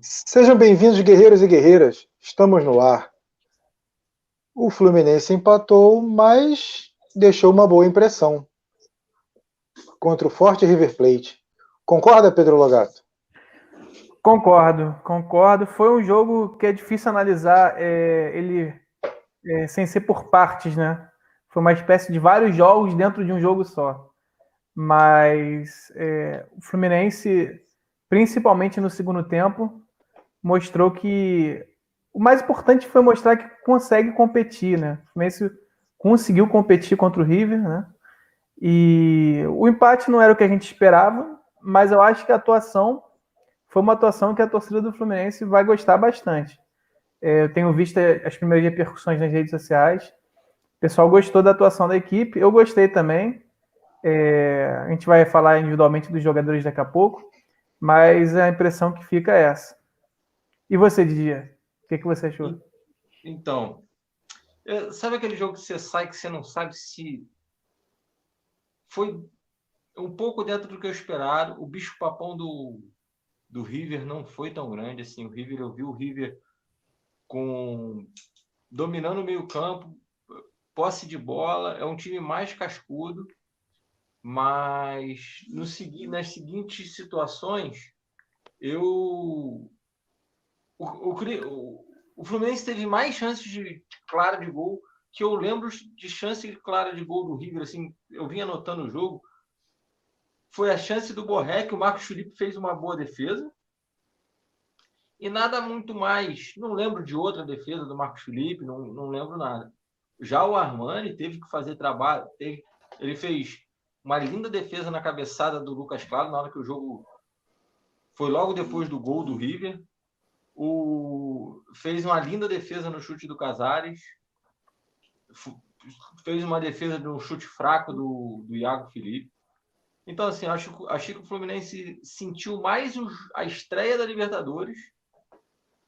Sejam bem-vindos, guerreiros e guerreiras. Estamos no ar. O Fluminense empatou, mas deixou uma boa impressão contra o forte River Plate. Concorda, Pedro Logato? Concordo, concordo. Foi um jogo que é difícil analisar é, ele é, sem ser por partes, né? Foi uma espécie de vários jogos dentro de um jogo só. Mas é, o Fluminense, principalmente no segundo tempo, mostrou que o mais importante foi mostrar que consegue competir, né? O Fluminense conseguiu competir contra o River, né? E o empate não era o que a gente esperava, mas eu acho que a atuação foi uma atuação que a torcida do Fluminense vai gostar bastante. É, eu tenho visto as primeiras repercussões nas redes sociais. O pessoal gostou da atuação da equipe, eu gostei também. É, a gente vai falar individualmente dos jogadores daqui a pouco, mas a impressão que fica é essa. E você, Didier? O que, que você achou? Então, é, sabe aquele jogo que você sai que você não sabe se foi um pouco dentro do que eu esperava. O bicho papão do, do River não foi tão grande assim. O River, eu vi o River com dominando o meio-campo, posse de bola, é um time mais cascudo, mas no nas seguintes situações, eu o, o, o Fluminense teve mais chances de clara de gol que eu lembro de chance clara de gol do River, assim, eu vim anotando o jogo, foi a chance do Borré, que o Marcos Felipe fez uma boa defesa. E nada muito mais. Não lembro de outra defesa do Marcos Felipe, não, não lembro nada. Já o Armani teve que fazer trabalho. Teve, ele fez uma linda defesa na cabeçada do Lucas Claro na hora que o jogo foi logo depois do gol do River. O, fez uma linda defesa no chute do Casares. Fez uma defesa de um chute fraco do, do Iago Felipe. Então, assim, acho, achei que o Fluminense sentiu mais a estreia da Libertadores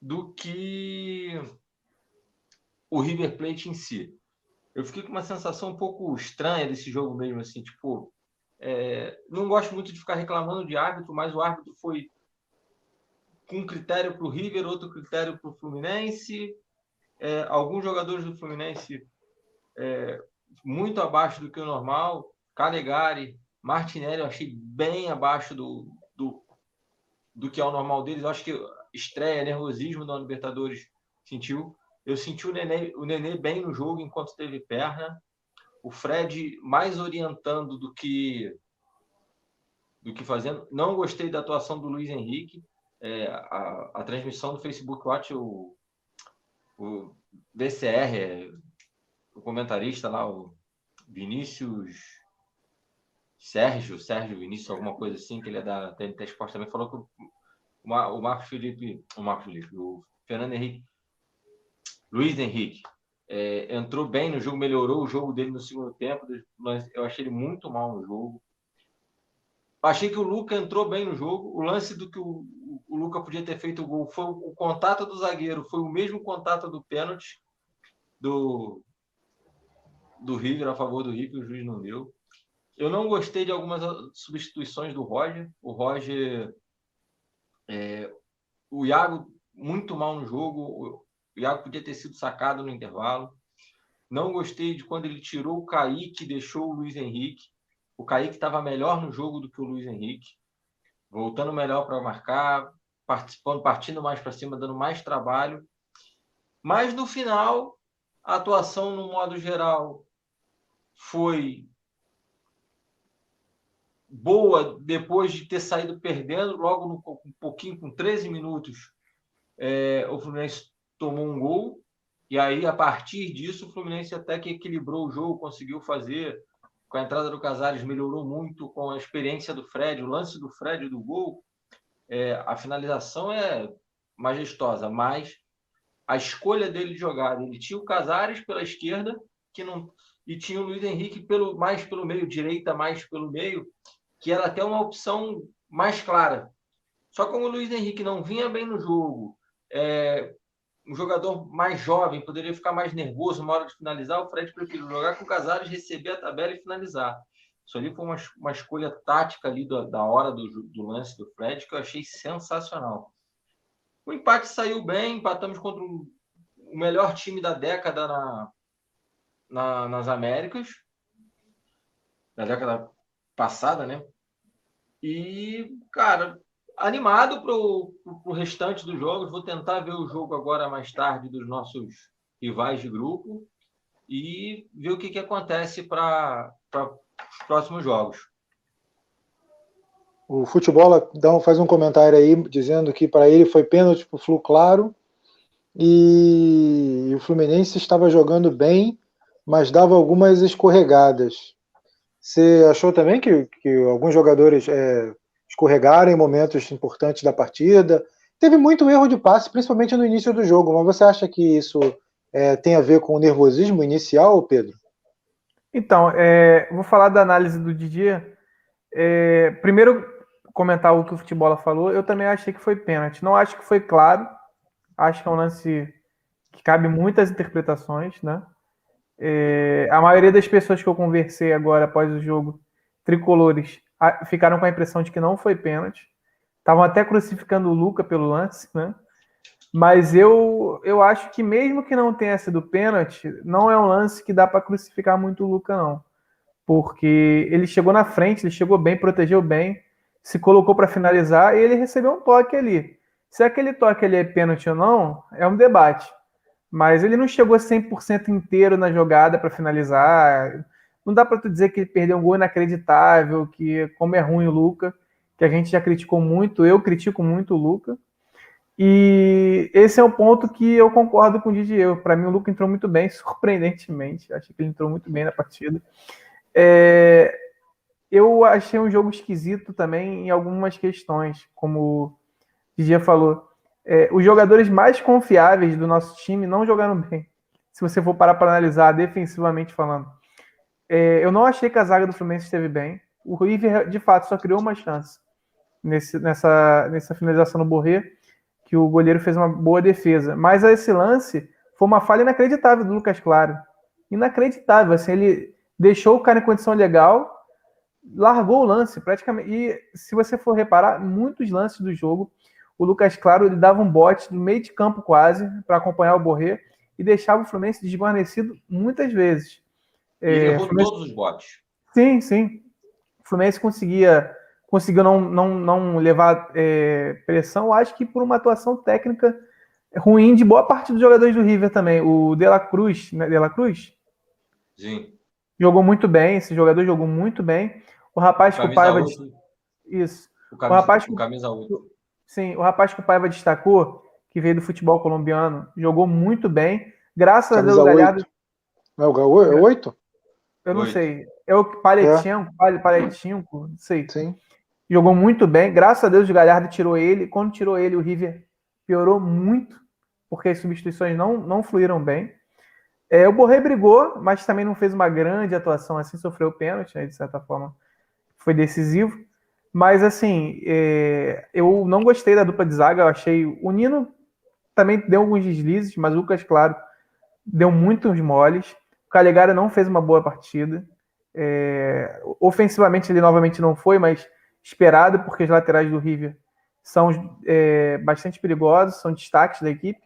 do que o River Plate em si. Eu fiquei com uma sensação um pouco estranha desse jogo mesmo, assim, tipo, é, não gosto muito de ficar reclamando de árbitro, mas o árbitro foi com um critério para o River, outro critério para o Fluminense. É, alguns jogadores do Fluminense é, muito abaixo do que o normal. Calegari, Martinelli eu achei bem abaixo do, do, do que é o normal deles. Eu acho que estreia, nervosismo da Libertadores sentiu. Eu senti o Nenê, o Nenê bem no jogo enquanto teve perna. O Fred mais orientando do que do que fazendo. Não gostei da atuação do Luiz Henrique. É, a, a, transmissão do Facebook Watch, o, o VCR, o comentarista lá, o Vinícius Sérgio, Sérgio Vinícius, alguma coisa assim, que ele é da TNT Esporte também, falou que o, o Marcos Felipe, o Marcos Felipe, o Fernando Henrique, Luiz Henrique, é, entrou bem no jogo, melhorou o jogo dele no segundo tempo, mas eu achei ele muito mal no jogo. Achei que o Luca entrou bem no jogo. O lance do que o, o Luca podia ter feito o gol foi o, contato do zagueiro, foi o mesmo contato do pênalti do, do River, a favor do River, o juiz não deu. Eu não gostei de algumas substituições do Roger. O Roger. É, o Iago, muito mal no jogo. O Iago podia ter sido sacado no intervalo. Não gostei de quando ele tirou o Kaique e deixou o Luiz Henrique. O Kaique estava melhor no jogo do que o Luiz Henrique. Voltando melhor para marcar, participando, partindo mais para cima, dando mais trabalho. Mas no final, a atuação, no modo geral, foi boa depois de ter saído perdendo, logo no, um pouquinho, com 13 minutos, é, o Fluminense tomou um gol, e aí, a partir disso, o Fluminense até que equilibrou o jogo, conseguiu fazer, com a entrada do Casares, melhorou muito com a experiência do Fred, o lance do Fred do gol, é, a finalização é majestosa, mas a escolha dele de jogar, ele tinha o Casares pela esquerda, que não e tinha o Luiz Henrique pelo mais pelo meio, direita mais pelo meio, que era até uma opção mais clara. Só como o Luiz Henrique não vinha bem no jogo, é, um jogador mais jovem poderia ficar mais nervoso na hora de finalizar, o Fred preferiu jogar com o Casares, receber a tabela e finalizar. Isso ali foi uma, uma escolha tática ali da, da hora do, do lance do Fred que eu achei sensacional. O empate saiu bem, empatamos contra o melhor time da década na, na, nas Américas, da década passada, né? E, cara, animado para o restante dos jogos. Vou tentar ver o jogo agora mais tarde dos nossos rivais de grupo e ver o que, que acontece para os próximos jogos. O futebol dá, faz um comentário aí dizendo que para ele foi pênalti para o Flu Claro e o Fluminense estava jogando bem, mas dava algumas escorregadas. Você achou também que, que alguns jogadores é, escorregaram em momentos importantes da partida? Teve muito erro de passe, principalmente no início do jogo, mas você acha que isso é, tem a ver com o nervosismo inicial, Pedro? Então, é, vou falar da análise do Didier. É, primeiro, comentar o que o futebol falou. Eu também achei que foi pênalti. Não acho que foi claro. Acho que é um lance que cabe muitas interpretações, né? É, a maioria das pessoas que eu conversei agora após o jogo, tricolores, ficaram com a impressão de que não foi pênalti. Estavam até crucificando o Luca pelo lance, né? Mas eu, eu acho que mesmo que não tenha sido pênalti, não é um lance que dá para crucificar muito o Luca, não. Porque ele chegou na frente, ele chegou bem, protegeu bem, se colocou para finalizar e ele recebeu um toque ali. Se aquele toque ali é pênalti ou não, é um debate. Mas ele não chegou 100% inteiro na jogada para finalizar. Não dá para tu dizer que ele perdeu um gol inacreditável, que como é ruim o Luca, que a gente já criticou muito, eu critico muito o Luca. E esse é um ponto que eu concordo com o Didier. Para mim, o Luca entrou muito bem, surpreendentemente. Achei que ele entrou muito bem na partida. É, eu achei um jogo esquisito também em algumas questões, como o Didier falou. É, os jogadores mais confiáveis do nosso time não jogaram bem. Se você for parar para analisar defensivamente falando. É, eu não achei que a zaga do Fluminense esteve bem. O River, de fato, só criou uma chance nesse, nessa, nessa finalização no Borré que o goleiro fez uma boa defesa. Mas esse lance foi uma falha inacreditável do Lucas Claro. Inacreditável. Assim, ele deixou o cara em condição legal, largou o lance praticamente. E se você for reparar, muitos lances do jogo, o Lucas Claro ele dava um bote no meio de campo quase para acompanhar o Borré e deixava o Fluminense desguarnecido muitas vezes. E é, errou Fluminense... todos os botes. Sim, sim. O Fluminense conseguia conseguiu não, não, não levar é, pressão, acho que por uma atuação técnica ruim de boa parte dos jogadores do River também. O De La Cruz, né? De La Cruz? Sim. Jogou muito bem, esse jogador jogou muito bem. O rapaz que o Paiva. Isso. O, camisa, o rapaz o camisa 8. Sim, o rapaz que o Paiva destacou, que veio do futebol colombiano, jogou muito bem. Graças camisa a Deus, o Galhardo. Não, o é 8? Eu não 8. sei. É o Paletinho, é. Paletinho, não sei. Sim jogou muito bem. Graças a Deus o Galhardo tirou ele. Quando tirou ele, o River piorou muito, porque as substituições não, não fluíram bem. É, o Borré brigou, mas também não fez uma grande atuação, assim, sofreu pênalti, né, de certa forma foi decisivo. Mas, assim, é, eu não gostei da dupla de zaga, eu achei. O Nino também deu alguns deslizes, mas o Lucas, claro, deu muitos moles. O Calegari não fez uma boa partida. É, ofensivamente, ele novamente não foi, mas esperado, porque as laterais do River são é, bastante perigosos, são destaques da equipe,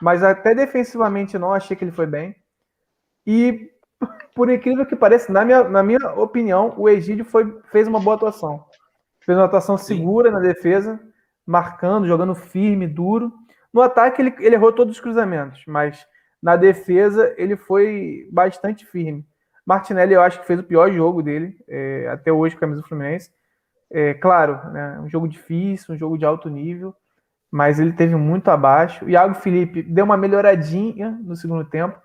mas até defensivamente não achei que ele foi bem. E, por incrível que pareça, na minha, na minha opinião, o Egídio foi, fez uma boa atuação. Fez uma atuação segura Sim. na defesa, marcando, jogando firme, duro. No ataque, ele, ele errou todos os cruzamentos, mas na defesa, ele foi bastante firme. Martinelli, eu acho que fez o pior jogo dele, é, até hoje, com a camisa do Fluminense. É, claro, né, um jogo difícil, um jogo de alto nível, mas ele teve muito abaixo. O Iago Felipe deu uma melhoradinha no segundo tempo,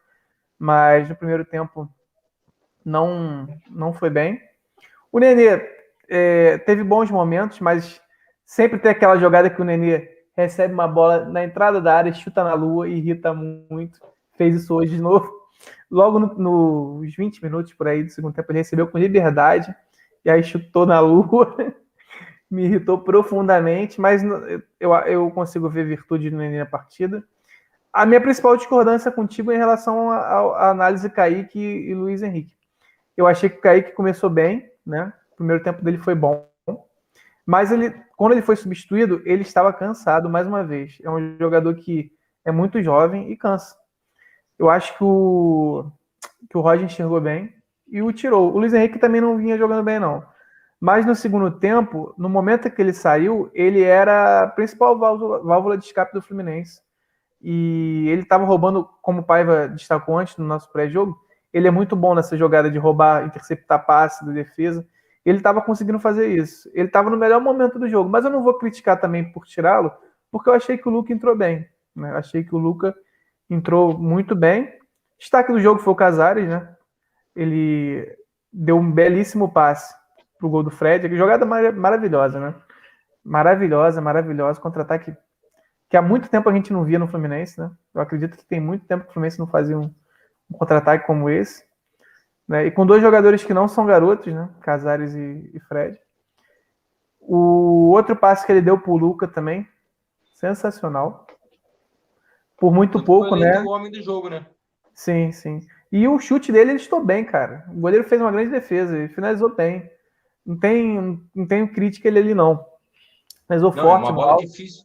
mas no primeiro tempo não, não foi bem. O Nenê é, teve bons momentos, mas sempre tem aquela jogada que o Nenê recebe uma bola na entrada da área, chuta na lua e irrita muito. Fez isso hoje de novo. Logo nos no, 20 minutos por aí do segundo tempo, ele recebeu com liberdade e aí chutou na lua. Me irritou profundamente, mas eu, eu consigo ver virtude no Nenê na partida. A minha principal discordância contigo é em relação à análise Kaique e Luiz Henrique. Eu achei que o Kaique começou bem, né? O primeiro tempo dele foi bom, mas ele quando ele foi substituído, ele estava cansado mais uma vez. É um jogador que é muito jovem e cansa. Eu acho que o, que o Roger enxergou bem e o tirou. O Luiz Henrique também não vinha jogando bem, não. Mas no segundo tempo, no momento que ele saiu, ele era a principal válvula, de escape do Fluminense. E ele estava roubando, como o Paiva destacou antes no nosso pré-jogo, ele é muito bom nessa jogada de roubar, interceptar passe da defesa. Ele estava conseguindo fazer isso. Ele estava no melhor momento do jogo, mas eu não vou criticar também por tirá-lo, porque eu achei que o Luca entrou bem. Né? Achei que o Luca entrou muito bem. Destaque do jogo foi o Casares, né? Ele deu um belíssimo passe pro gol do Fred. Jogada mar maravilhosa, né? Maravilhosa, maravilhosa. Contra-ataque que há muito tempo a gente não via no Fluminense, né? Eu acredito que tem muito tempo que o Fluminense não fazia um, um contra-ataque como esse. Né? E com dois jogadores que não são garotos, né? Casares e, e Fred. O outro passe que ele deu pro Luca também, sensacional. Por muito pouco, né? O homem do jogo, né? Sim, sim. E o chute dele, ele estou bem, cara. O goleiro fez uma grande defesa e finalizou bem. Não tem, não tenho crítica ele ali, não. Finalizou não, forte. É uma bola alto. difícil.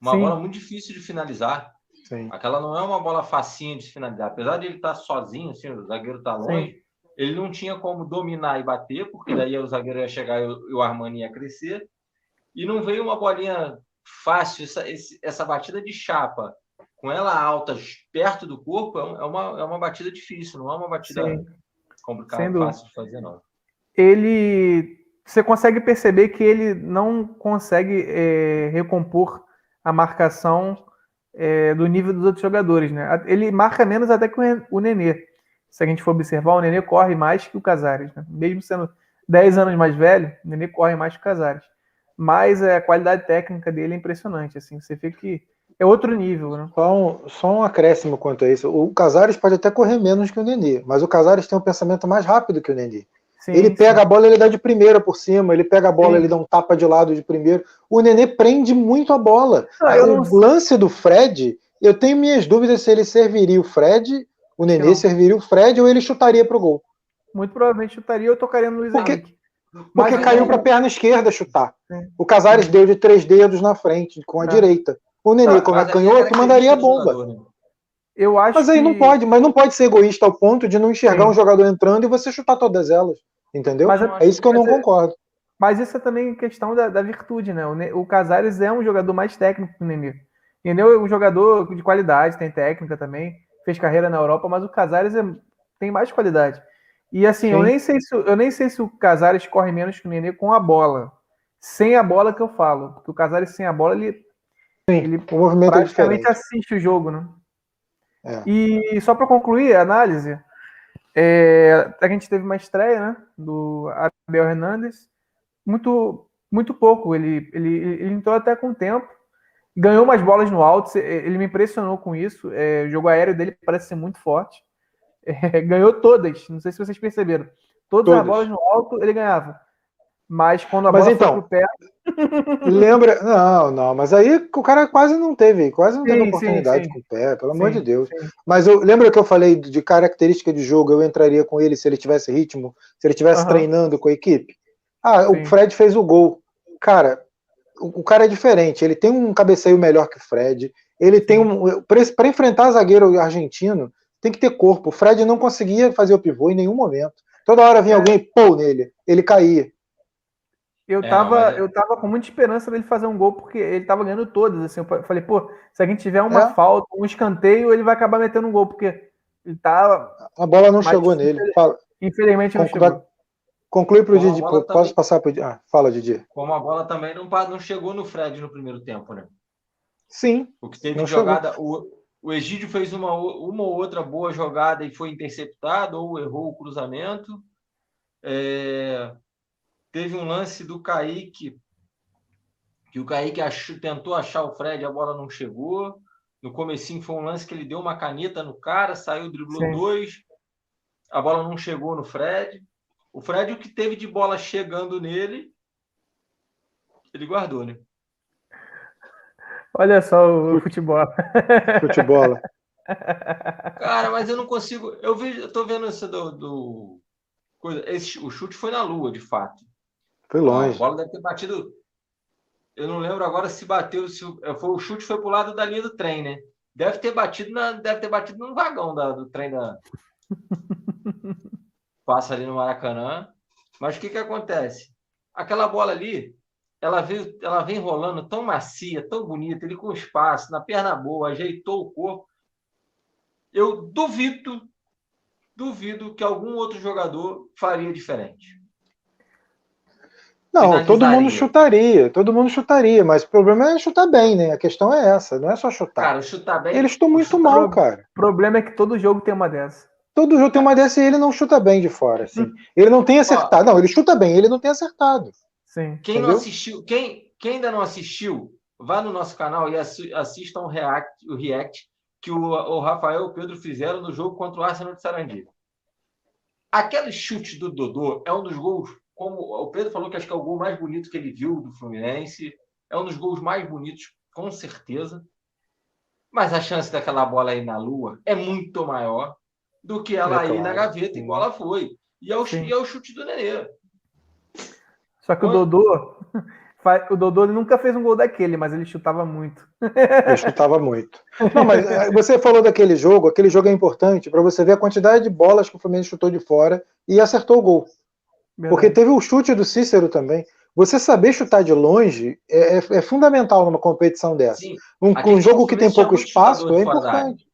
Uma sim. bola muito difícil de finalizar. Sim. Aquela não é uma bola facinha de finalizar. Apesar de ele estar sozinho, assim, o zagueiro está longe, sim. ele não tinha como dominar e bater, porque daí o zagueiro ia chegar e o Armani ia crescer. E não veio uma bolinha fácil, essa, essa batida de chapa com ela alta perto do corpo, é, é uma, é uma batida difícil, não é uma batida Sim. complicada, fácil de fazer, não. Ele. Você consegue perceber que ele não consegue é, recompor a marcação é, do nível dos outros jogadores, né? Ele marca menos até que o Nenê. Se a gente for observar, o Nenê corre mais que o Casares, né? Mesmo sendo 10 anos mais velho, o Nenê corre mais que o Casares. Mas é, a qualidade técnica dele é impressionante, assim. Você vê que é outro nível, né? Só um, só um acréscimo quanto a isso. O Casares pode até correr menos que o Nenê, mas o Casares tem um pensamento mais rápido que o Nenê. Sim, ele pega sim. a bola, ele dá de primeira por cima, ele pega a bola, sim. ele dá um tapa de lado de primeiro. O Nenê prende muito a bola. Ah, o não... lance do Fred, eu tenho minhas dúvidas se ele serviria o Fred, o Nenê serviria o Fred ou ele chutaria pro gol. Muito provavelmente chutaria ou tocaria no Luiz porque, Henrique. Porque mas, caiu para a perna esquerda chutar. O Casares deu de três dedos na frente, com a é. direita. O Nenê, como é canhoto, mandaria a bomba. Né? Eu acho mas aí que... não pode, mas não pode ser egoísta ao ponto de não enxergar Sim. um jogador entrando e você chutar todas elas. Entendeu? é isso que eu não é- concordo. Mas isso é também questão da, da virtude, né? O, o, Casares é um jogador mais técnico que o Nenê. O Nenê é um jogador de qualidade, tem técnica também, fez carreira na Europa, mas o Casares é, tem mais qualidade. E assim, eu nem, sei se, eu nem sei se o Casares corre menos que o Nenê com a bola. Sem a bola que eu falo. Porque o Casares sem a bola, ele Sim, ele o movimento praticamente é assiste o jogo, né? É. E só para concluir a análise, é, a gente teve uma estreia né, do Abel Hernandes, muito, muito pouco. Ele, ele, ele entrou até com tempo, ganhou umas bolas no alto, ele me impressionou com isso. É, o jogo aéreo dele parece ser muito forte. É, ganhou todas, não sei se vocês perceberam. Todas, todas, as bolas no alto ele ganhava. Mas quando a mas bola então, foi pro pé. Lembra. Não, não, mas aí o cara quase não teve, quase não teve sim, oportunidade sim, sim. com o pé, pelo amor de Deus. Mas eu lembra que eu falei de característica de jogo, eu entraria com ele se ele tivesse ritmo, se ele tivesse uhum. treinando com a equipe. Ah, o Fred fez o gol. Cara, o, o, cara é diferente, ele tem um cabeceio melhor que o Fred. Ele tem um. Para enfrentar zagueiro argentino, tem que ter corpo. O Fred não conseguia fazer o pivô em nenhum momento. Toda hora vinha é. alguém pô nele, ele caía. Eu, é, tava, mas... eu tava com muita esperança dele fazer um gol, porque ele tava ganhando todas. Assim, eu falei, pô, se a gente tiver uma é. falta, um escanteio, ele vai acabar metendo um gol, porque ele tá. A bola não chegou nele. Fala. Infelizmente não Conclui, chegou. Conclui pro Didi. Posso também... passar pro Ah, fala, Didi. Como a bola também não, não chegou no Fred no primeiro tempo, né? Sim. O que teve jogada. O, o Egídio fez uma, uma ou outra boa jogada e foi interceptado, ou errou o cruzamento. É, Teve um lance do Kaique, que o Kaique achou, tentou achar o Fred, a bola não chegou. No comecinho foi um lance que ele deu uma caneta no cara, saiu, driblou Sim. dois, a bola não chegou no Fred. O Fred, o que teve de bola chegando nele, ele guardou, né? Olha só o futebol. Futebol. Cara, mas eu não consigo. Eu vejo, eu tô vendo esse do, do coisa. Esse, o chute foi na lua, de fato. Foi longe. A bola deve ter batido eu não lembro agora se bateu, se foi o chute foi pro lado da linha do trem, né? Deve ter batido na, deve ter batido no vagão da, do trem da passa ali no Maracanã. Mas o que que acontece? Aquela bola ali, ela veio, ela vem rolando tão macia, tão bonita, ele com espaço, na perna boa, ajeitou o corpo. Eu duvido, duvido que algum outro jogador faria diferente. Não, todo mundo chutaria, todo mundo chutaria, mas o problema é chutar bem, né? A questão é essa, não é só chutar. Cara, chutar bem. Eles estão muito mal, cara. O problema é que todo jogo tem uma dessa. Todo jogo tem uma dessa e ele não chuta bem de fora, assim. Hum. Ele não tem acertado. Ó, não, ele chuta bem, ele não tem acertado. Sim. Quem Entendeu? não assistiu, quem, quem ainda não assistiu, vá no nosso canal e assista um react, o react que o, o Rafael e o Pedro fizeram no jogo contra o Arsenal de Sarandi. Aquele chute do Dodô é um dos gols como o Pedro falou que acho que é o gol mais bonito que ele viu do Fluminense. É um dos gols mais bonitos, com certeza. Mas a chance daquela bola aí na lua é muito maior do que ela é, ir na gaveta, igual ela foi. E é o, e é o chute do Nenê. Só que o Dodô, o Dodô nunca fez um gol daquele, mas ele chutava muito. Ele chutava muito. Não, mas eh, você falou daquele jogo, aquele jogo é importante para você ver a quantidade de bolas que o Fluminense chutou de fora e acertou o gol. Verdade. Porque teve o chute do Cícero também. Você saber chutar de longe é, é, é fundamental numa competição dessa. Sim. Um, um jogo que tem pouco espaço é importante.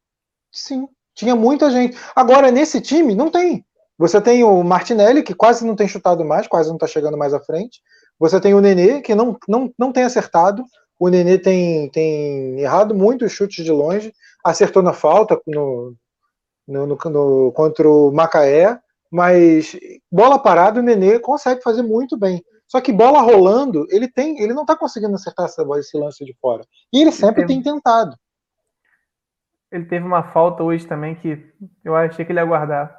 Sim, tinha muita gente. Agora, nesse time, não tem. Você tem o Martinelli, que quase não tem chutado mais, quase não está chegando mais à frente. Você tem o Nenê, que não, não, não tem acertado. O Nenê tem, tem errado muito os chutes de longe. Acertou na falta no, no, no, no contra o Macaé. Mas bola parada, o Nenê consegue fazer muito bem. Só que bola rolando, ele tem, ele não está conseguindo acertar essa, esse lance de fora. E ele sempre ele tem tentado. Ele teve uma falta hoje também que eu achei que ele ia guardar.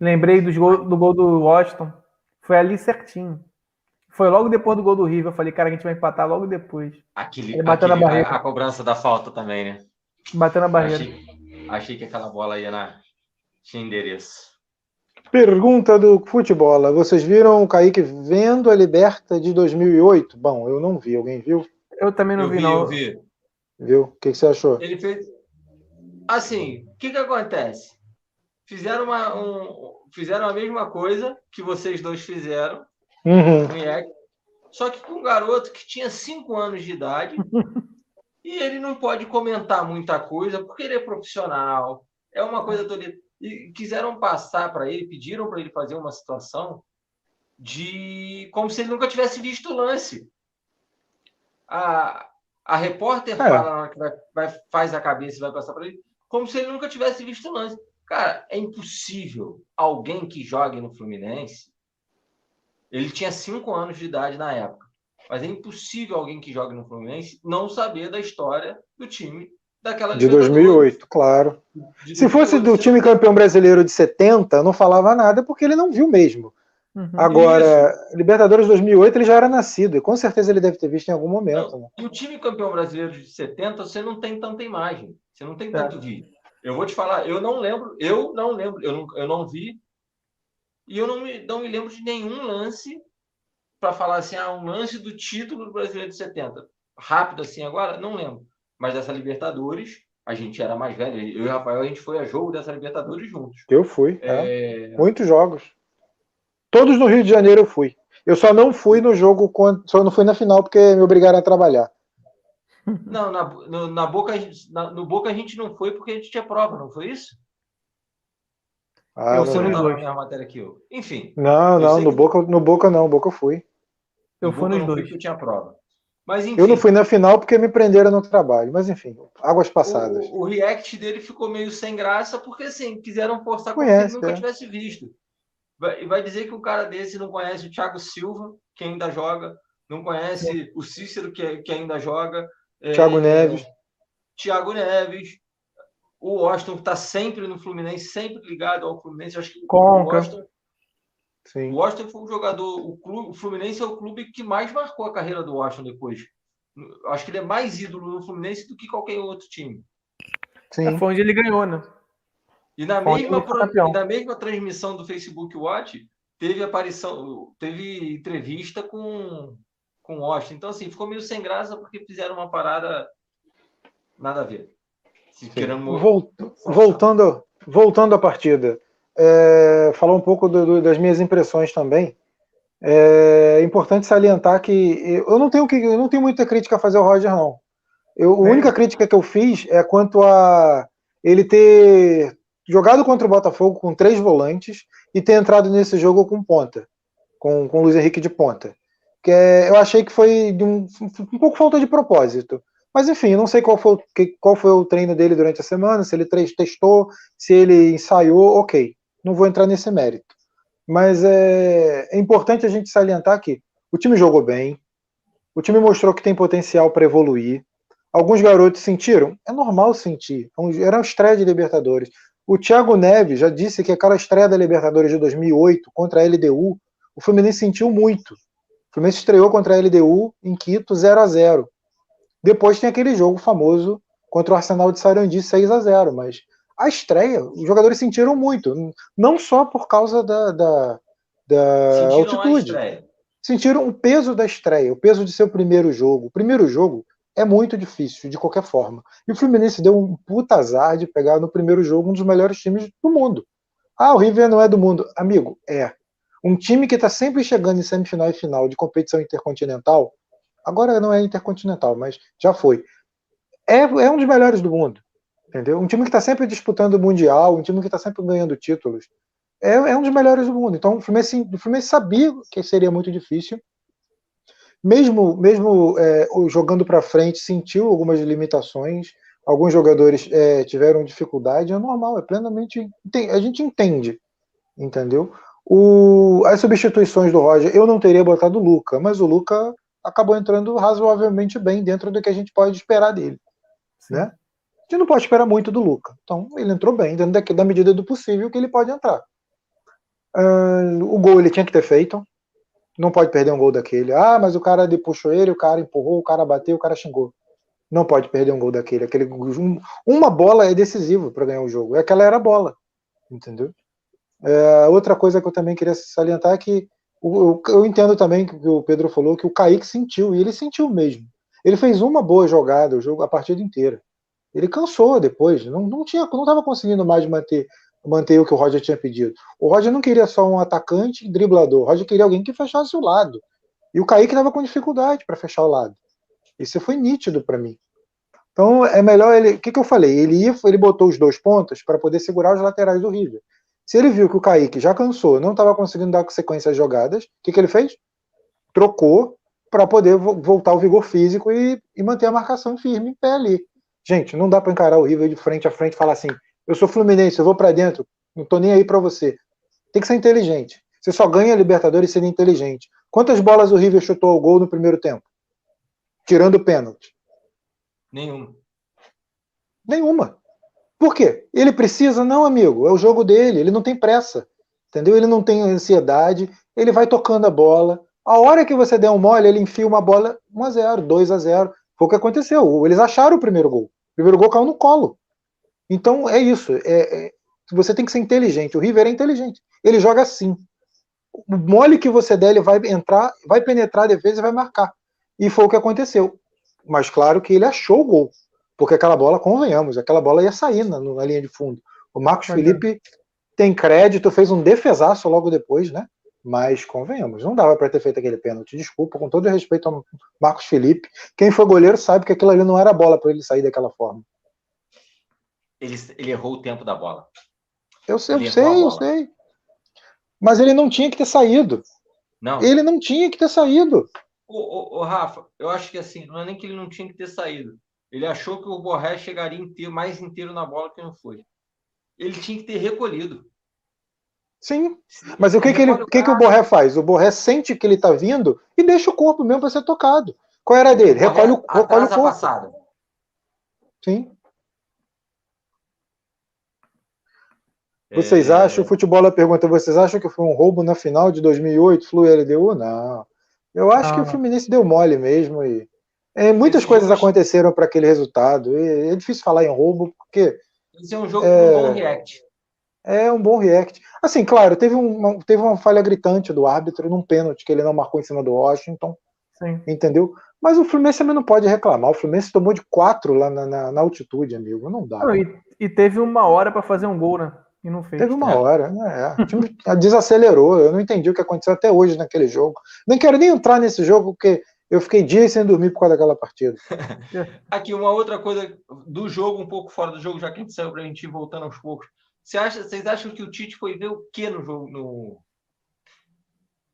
Lembrei do gol, do gol do Washington. Foi ali certinho. Foi logo depois do gol do River. Eu falei, cara, a gente vai empatar logo depois. Aquele, ele bateu aquele, na barreira. A, a, cobrança da falta também, né? Bateu na barreira. Achei, achei que aquela bola ia na. Tinha endereço. Pergunta do futebol. Vocês viram o Kaique vendo a Liberta de 2008? Bom, eu não vi. Alguém viu? Eu também não eu vi, vi, não. Eu vi. Viu? O que, que, você achou? Ele fez. Assim, o que, que acontece? Fizeram, uma, um... fizeram a mesma coisa que vocês dois fizeram. Uhum. Só que com um garoto que tinha 5 anos de idade. e ele não pode comentar muita coisa porque ele é profissional. É uma coisa toda e quiseram passar para ele, pediram para ele fazer uma situação de como se ele nunca tivesse visto o lance. A, a repórter é. fala na hora que vai, vai, faz a cabeça e vai passar para ele, como se ele nunca tivesse visto o lance. Cara, é impossível alguém que jogue no Fluminense. Ele tinha cinco anos de idade na época, mas é impossível alguém que jogue no Fluminense não saber da história do time daquela De 2008, claro. De Se fosse do time campeão brasileiro de 70, não falava nada porque ele não viu mesmo. Uhum. Agora, Isso. Libertadores 2008 ele já era nascido, e com certeza ele deve ter visto em algum momento. Né? E o time campeão brasileiro de 70, você não tem tanta imagem, você não tem tanto é. vídeo. Eu vou te falar, eu não lembro, eu não lembro, eu não, eu não vi, e eu não me, não me lembro de nenhum lance para falar assim, ah, um lance do título do brasileiro de 70. Rápido assim agora, não lembro mas dessa Libertadores, a gente era mais velho. Eu e o Rafael, a gente foi a jogo dessa Libertadores juntos. Eu fui. É... É. Muitos jogos. Todos no Rio de Janeiro eu fui. Eu só não fui no jogo, só não fui na final porque me obrigaram a trabalhar. Não, na, no, na Boca, na, no Boca a gente não foi porque a gente tinha prova, não foi isso? Ah, eu fui nos A matéria aqui, eu. Enfim. Não, não, no, que... Boca, no Boca não, Boca eu fui. Eu fui nos dois. eu tinha prova. Mas, enfim, eu não fui na final porque me prenderam no trabalho, mas enfim, águas passadas. O, o react dele ficou meio sem graça porque assim, quiseram forçar como se nunca é. tivesse visto. Vai, vai dizer que um cara desse não conhece o Thiago Silva, que ainda joga, não conhece é. o Cícero, que, que ainda joga. É, Thiago é, Neves. Thiago Neves. O Washington está sempre no Fluminense, sempre ligado ao Fluminense. Acho que Conca. o Washington Sim. O Washington foi um jogador, o, clube, o Fluminense é o clube que mais marcou a carreira do Washington depois. Acho que ele é mais ídolo no Fluminense do que qualquer outro time. Sim. É, foi onde ele ganhou, né? E na, mesma, e na mesma transmissão do Facebook Watch, teve aparição, teve entrevista com, com o Austin. Então, assim, ficou meio sem graça porque fizeram uma parada nada a ver. Volt, voltando, voltando à partida, é, falar um pouco do, do, das minhas impressões também. É importante salientar que eu não tenho que eu não tenho muita crítica a fazer ao Roger não. Eu, a única crítica que eu fiz é quanto a ele ter jogado contra o Botafogo com três volantes e ter entrado nesse jogo com ponta, com, com o Luiz Henrique de ponta. Que é, eu achei que foi um, um pouco falta de propósito. Mas enfim, não sei qual foi, qual foi o treino dele durante a semana, se ele testou, se ele ensaiou, ok. Não vou entrar nesse mérito. Mas é, é importante a gente salientar que o time jogou bem, o time mostrou que tem potencial para evoluir. Alguns garotos sentiram? É normal sentir. É era uma estreia de Libertadores. O Thiago Neves já disse que aquela estreia da Libertadores de 2008 contra a LDU, o Fluminense sentiu muito. O Fluminense estreou contra a LDU em Quito 0 a 0 depois tem aquele jogo famoso contra o Arsenal de Sarandi 6 a 0 mas a estreia, os jogadores sentiram muito, não só por causa da, da, da altitude. Sentiram o peso da estreia, o peso de ser o primeiro jogo. O primeiro jogo é muito difícil, de qualquer forma. E o Fluminense deu um puta azar de pegar no primeiro jogo um dos melhores times do mundo. Ah, o River não é do mundo. Amigo, é. Um time que está sempre chegando em semifinal e final de competição intercontinental Agora não é intercontinental, mas já foi. É, é um dos melhores do mundo. Entendeu? Um time que está sempre disputando o Mundial, um time que está sempre ganhando títulos. É, é, um dos melhores do mundo. Então o Fluminense, o Fluminense sabia que seria muito difícil. Mesmo, mesmo é, jogando para frente, sentiu algumas limitações. Alguns jogadores é, tiveram dificuldade. É normal, é plenamente. A gente entende. Entendeu? O, as substituições do Roger, eu não teria botado o Luca, mas o Luca acabou entrando razoavelmente bem dentro do que a gente pode esperar dele. Né? Gente não pode esperar muito do Luca. Então, ele entrou bem, dentro da, da medida do possível que ele pode entrar. Uh, o gol ele tinha que ter feito. Não pode perder um gol daquele. Ah, mas o cara puxou ele, o cara empurrou, o cara bateu, o cara xingou. Não pode perder um gol daquele. Aquele, um, uma bola é decisivo para ganhar o jogo. E aquela era a bola. Entendeu? Uh, outra coisa que eu também queria salientar é que eu, eu entendo também que o Pedro falou que o Kaique sentiu, e ele sentiu mesmo. Ele fez uma boa jogada o jogo a partida inteira. Ele cansou depois, não, não tinha, não estava conseguindo mais manter, manter o que o Roger tinha pedido. O Roger não queria só um atacante driblador, o Roger queria alguém que fechasse o lado. E o Kaique estava com dificuldade para fechar o lado. Isso foi nítido para mim. Então é melhor ele. O que, que eu falei? Ele ia, ele botou os dois pontos para poder segurar os laterais do River. Se ele viu que o Kaique já cansou, não estava conseguindo dar sequência às jogadas, o que, que ele fez? Trocou para poder voltar ao vigor físico e, e, manter a marcação firme em pé ali. Gente, não dá para encarar o River de frente a frente e falar assim: eu sou Fluminense, eu vou para dentro, não tô nem aí para você. Tem que ser inteligente. Você só ganha a Libertadores sendo inteligente. Quantas bolas o River chutou ao gol no primeiro tempo? Tirando o pênalti. Nenhuma. Nenhuma. Por quê? Ele precisa? Não, amigo. É o jogo dele. Ele não tem pressa. Entendeu? Ele não tem ansiedade. Ele vai tocando a bola. A hora que você der um mole, ele enfia uma bola 1x0, 2x0. Foi o que aconteceu. Eles acharam o primeiro gol. Primeiro gol caiu no colo. Então é isso. É, é, você tem que ser inteligente. O River é inteligente. Ele joga assim. O mole que você der, ele vai entrar, vai penetrar a defesa e vai marcar. E foi o que aconteceu. Mas claro que ele achou o gol porque aquela bola, convenhamos, aquela bola ia sair na, na linha de fundo. O Marcos Mas Felipe é. tem crédito, fez um defesaço logo depois, né? Mas convenhamos, não dava para ter feito aquele pênalti. Desculpa, com todo respeito ao Marcos Felipe. Quem foi goleiro sabe que aquilo ali não era bola para ele sair daquela forma. Ele, ele, errou o tempo da bola. Eu sei, eu sei, eu sei. Mas ele não tinha que ter saído. Não. Ele não tinha que ter saído. O, Rafa, eu acho que assim, não é nem que ele não tinha que ter saído. Ele achou que o Borré chegaria inteiro, mais inteiro na bola que não foi. Ele tinha que ter recolhido. Sim, mas o que, que, ele, que, que o Borré faz? O Borré sente que ele está vindo e deixa o corpo mesmo para ser tocado. Qual era dele? Recolhe o, recolhe o corpo. Passada. Sim. Vocês é... acham, o futebol pergunta, vocês acham que foi um roubo na final de 2008, Flu LDU? Não. Eu acho que o Fluminense deu mole mesmo e é, muitas Esse coisas aconteceram para aquele resultado. É, é, difícil falar em roubo, porque. Esse é um jogo é, com um react. É um bom react. Assim, claro, teve uma, teve uma falha gritante do árbitro num pênalti que ele não marcou em cima do Washington. Sim. Entendeu? Mas o Fluminense também não pode reclamar. O Fluminense tomou de quatro lá na, na, na altitude, amigo. Não dá. Não, e, e teve uma hora para fazer um gol, né? E não fez. Teve uma hora, né? É. O time desacelerou. Eu não entendi o que aconteceu até hoje naquele jogo. Nem quero nem entrar nesse jogo, porque eu fiquei dias sem dormir por causa daquela partida. Aqui, uma outra coisa do jogo, um pouco fora do jogo, já que a gente saiu para a gente ir voltando aos poucos. Você acha, vocês acham que o Tite foi ver o que no jogo, no,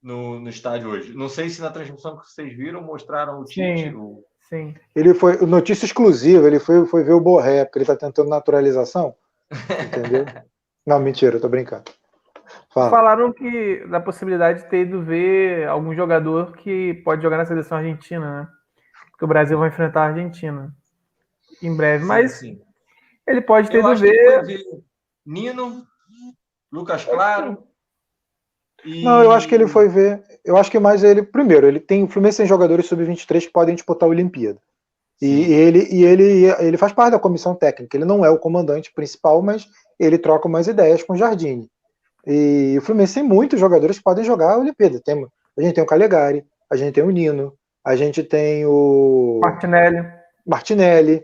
no, no estádio hoje? Não sei se na transmissão que vocês viram mostraram o Tite. Sim. O... Sim. Ele foi, notícia exclusiva, ele foi, foi ver o Borré, porque ele está tentando naturalização. Entendeu? não, mentira, eu tô brincando. Fala. Falaram que da possibilidade de ter ido ver algum jogador que pode jogar na seleção argentina, né? Porque o Brasil vai enfrentar a Argentina em breve. Mas Sim, sim. ele pode ter Eu ido ver. Nino, Lucas Claro. E... Não, eu acho que ele foi ver. Eu acho que mais ele. Primeiro, ele tem. O Fluminense tem jogadores sub-23 que podem disputar a Olimpíada. E, e ele, e ele, ele faz parte da comissão técnica. Ele não é o comandante principal, mas ele troca umas ideias com o Jardine. E o Fluminense tem muitos jogadores que podem jogar a Olimpíada. Tem, a gente tem o Calegari, a gente tem o Nino, a gente tem o Martinelli. Martinelli,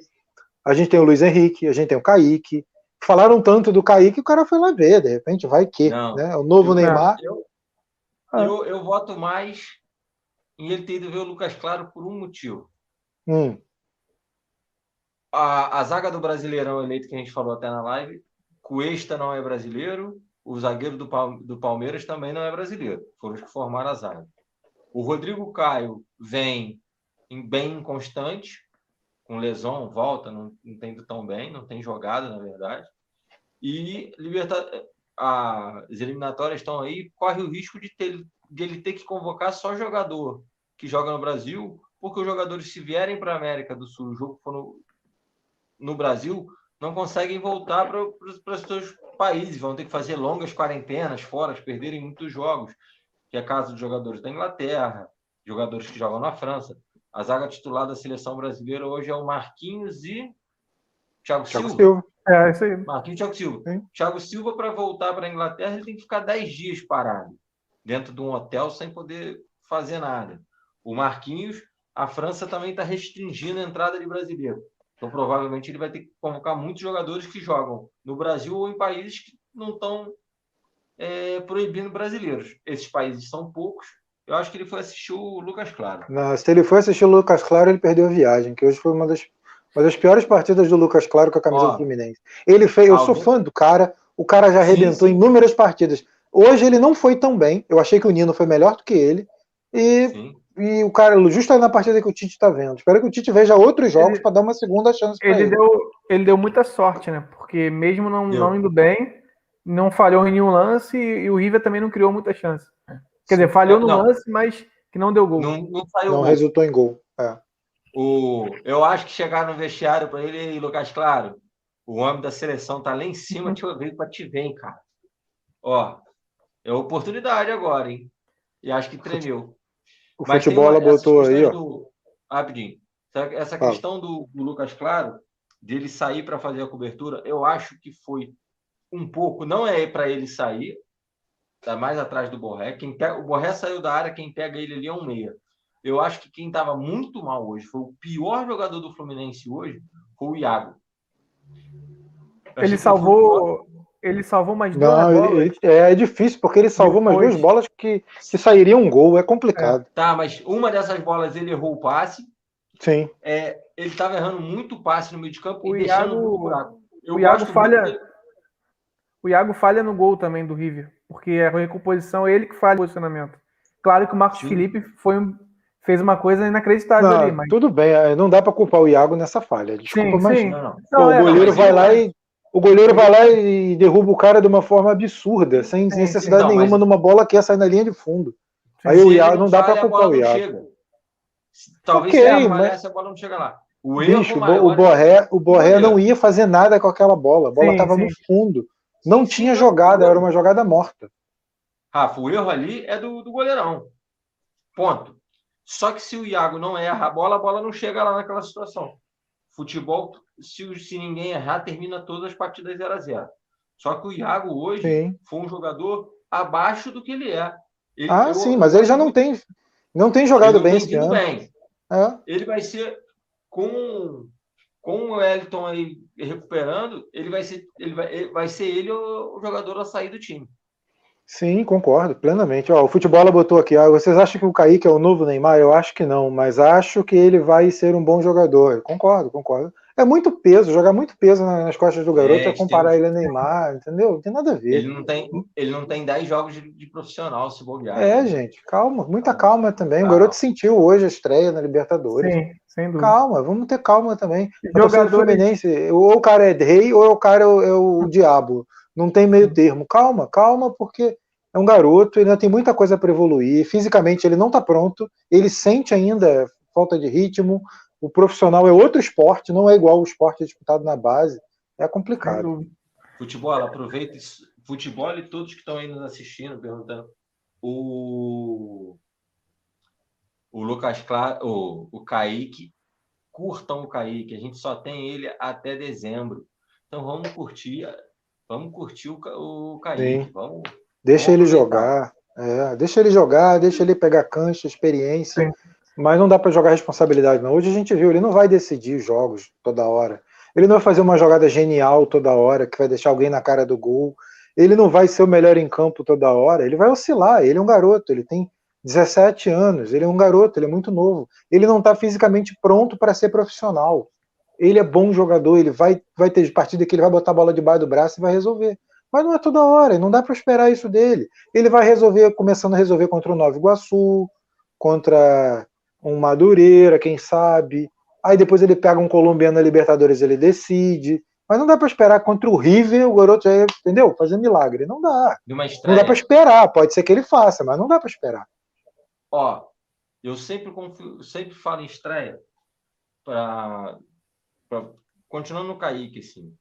a gente tem o Luiz Henrique, a gente tem o Kaique. Falaram tanto do Kaique que o cara foi lá ver, de repente vai que, Não. né? O novo Não. Neymar. Eu, Ah. eu, eu voto mais em ele ter ido ver o Lucas Claro por um motivo. Hum, A, a zaga do Brasileirão eleito que a gente falou até na live, Cuesta não é brasileiro, o zagueiro do, Pal- do Palmeiras também não é brasileiro. Foram os que formaram a zaga. O Rodrigo Caio vem em bem inconstante, com lesão, volta, não, não tem ido tão bem, não tem jogado, na verdade. E liberta... as eliminatórias estão aí, corre o risco de, ter, de ele ter que convocar só jogador que joga no Brasil, porque os jogadores, se vierem para a América do Sul, o jogo for no, no Brasil, não conseguem voltar para os seus países, vão ter que fazer longas quarentenas fora, perderem muitos jogos, que é caso de jogadores da Inglaterra, jogadores que jogam na França. A zaga titular da seleção brasileira hoje é o Marquinhos e Thiago, Thiago Silva. Silva. É, isso aí. Marquinhos e Thiago Silva. Sim. Thiago Silva, para voltar para a Inglaterra, ele tem que ficar 10 dias parado dentro de um hotel sem poder fazer nada. O Marquinhos, a França também está restringindo a entrada de brasileiro. Então, provavelmente, ele vai ter que convocar muitos jogadores que jogam no Brasil ou em países que não estão é, proibindo brasileiros. Esses países são poucos. Eu acho que ele foi assistir o Lucas Claro. Não, se ele foi assistir o Lucas Claro, ele perdeu a viagem, que hoje foi uma das, uma das piores partidas do Lucas Claro com a camisa Ó, do Fluminense. Ele fez, eu sou fã do cara, o cara já Sim, arrebentou sim. inúmeras partidas. Hoje ele não foi tão bem, eu achei que o Nino foi melhor do que ele, e, Sim. e o cara, justo na partida que o Tite tá vendo. Espero que o Tite veja outros jogos para dar uma segunda chance para Ele ele. deu, ele deu muita sorte, né? Porque mesmo não, Deu. não indo bem, não falhou em nenhum lance e, e o River também não criou muita chance. Quer dizer, falhou no Não. lance, mas que não deu gol. Não, não saiu Não gol. resultou em gol. É. O, eu acho que chegar no vestiário para ele, "Ei, Lucas Claro, o homem da seleção tá lá em cima, te veio para te ver, hein, cara. Ó, é oportunidade agora, hein? E acho que tremeu. O Mas futebol uma- ela botou aí, ó. do- Rapidinho. Essa- questão do, do Lucas Claro, dele sair para fazer a cobertura, eu acho que foi um pouco, não é para ele sair, tá mais atrás do Borré. Quem pega, o Borré saiu da área, quem pega ele ali é um meia. Eu acho que quem estava muito mal hoje, foi o pior jogador do Fluminense hoje, foi o Iago. Eu Ele o salvou, ele salvou mais duas Não, bolas. ele- é, é difícil, porque ele salvou Depois- duas bolas que, que sairia um gol, é complicado. Tá, mas uma dessas bolas ele errou o passe. Sim. É, ele estava errando muito passe no meio de campo O e deixando Iago- muito buraco. Eu o Iago falha- dele. O Iago falha no gol também do River, porque a recomposição é ele que falha o posicionamento. Claro que o Marcos Sim. Felipe foi, um- fez uma coisa inacreditável Não, ali, mas Tudo bem, é, não dá para culpar o Iago nessa falha. Desculpa, Sim, mas sim. Não, não. pô, Não, é, o goleiro vai lá vai- e o goleiro vai lá e derruba o cara de uma forma absurda, sem Sim, necessidade sim. Não, nenhuma mas- numa bola que ia sair na linha de fundo. Sim, Aí o Iago não dá para culpar o Iago. Talvez Ok, se mas- falhasse, a bola não chega lá. O erro Bicho, maior o é- Borré, o Borré não ia fazer nada com aquela bola. A bola Sim, estava no fundo. Não tinha jogada, não. era uma jogada morta. Rafa, o erro ali é do, do goleirão. Ponto. Só que se o Iago não erra a bola, a bola não chega lá naquela situação. Futebol, se, se ninguém errar, termina todas as partidas 0 a 0 Só que o Iago hoje Sim. foi um jogador abaixo do que ele é. Ele- Ah, sim, mas ele já não tem. Não tem jogado bem esse ano. Bem. É. Ele vai ser com com o Wellington aí recuperando, ele vai ser ele vai, vai ser ele o, jogador a sair do time. Sim, concordo plenamente. Ó, o futebol botou aqui. Ó, vocês acham que o Kaique é o novo Neymar? Eu acho que não, mas acho que ele vai ser um bom jogador. Concordo, concordo. É muito peso, jogar muito peso nas costas do garoto é, é comparar tem... ele a Neymar, entendeu? Não tem nada a ver. Ele não tem, ele não tem 10 jogos de, de profissional se bobear. É, né? gente, calma, muita calma também. Calma. O garoto sentiu hoje a estreia na Libertadores. Sim, sem dúvida. Calma, vamos ter calma também. Jogador Fluminense, ou o cara é rei ou o cara é o, é o diabo. Não tem meio termo. Calma, calma, porque é um garoto, ele ainda tem muita coisa para evoluir. Fisicamente ele não está pronto, ele sente ainda falta de ritmo, o profissional é outro esporte, não é igual o esporte disputado na base. É complicado. Futebol, aproveita isso. Futebol e todos que estão aí nos assistindo, perguntando. O, o Lucas Claro, o, o Kaique, curtam o Kaique. A gente só tem ele até dezembro. Então vamos curtir, vamos curtir o, o Kaique. Vamos, deixa vamos ele jogar. É, deixa ele jogar, deixa ele pegar cancha, experiência. Sim. Mas não dá para jogar responsabilidade, não. Hoje a gente viu, ele não vai decidir jogos toda hora. Ele não vai fazer uma jogada genial toda hora, que vai deixar alguém na cara do gol. Ele não vai ser o melhor em campo toda hora. Ele vai oscilar. Ele é um garoto, ele tem 17 anos, ele é um garoto, ele é muito novo. Ele não está fisicamente pronto para ser profissional. Ele é bom jogador, ele vai, vai ter partida que ele vai botar a bola debaixo do braço e vai resolver. Mas não é toda hora, não dá para esperar isso dele. Ele vai resolver, começando a resolver contra o Nova Iguaçu, contra um Madureira, quem sabe. Aí depois ele pega um colombiano na Libertadores, ele decide. Mas não dá para esperar contra o River, o garoto já entendeu? Fazer milagre. Não dá. Não dá para esperar. Pode ser que ele faça, mas não dá para esperar. Ó, eu sempre, confio, sempre falo em estreia para continuando no Kaique, assim.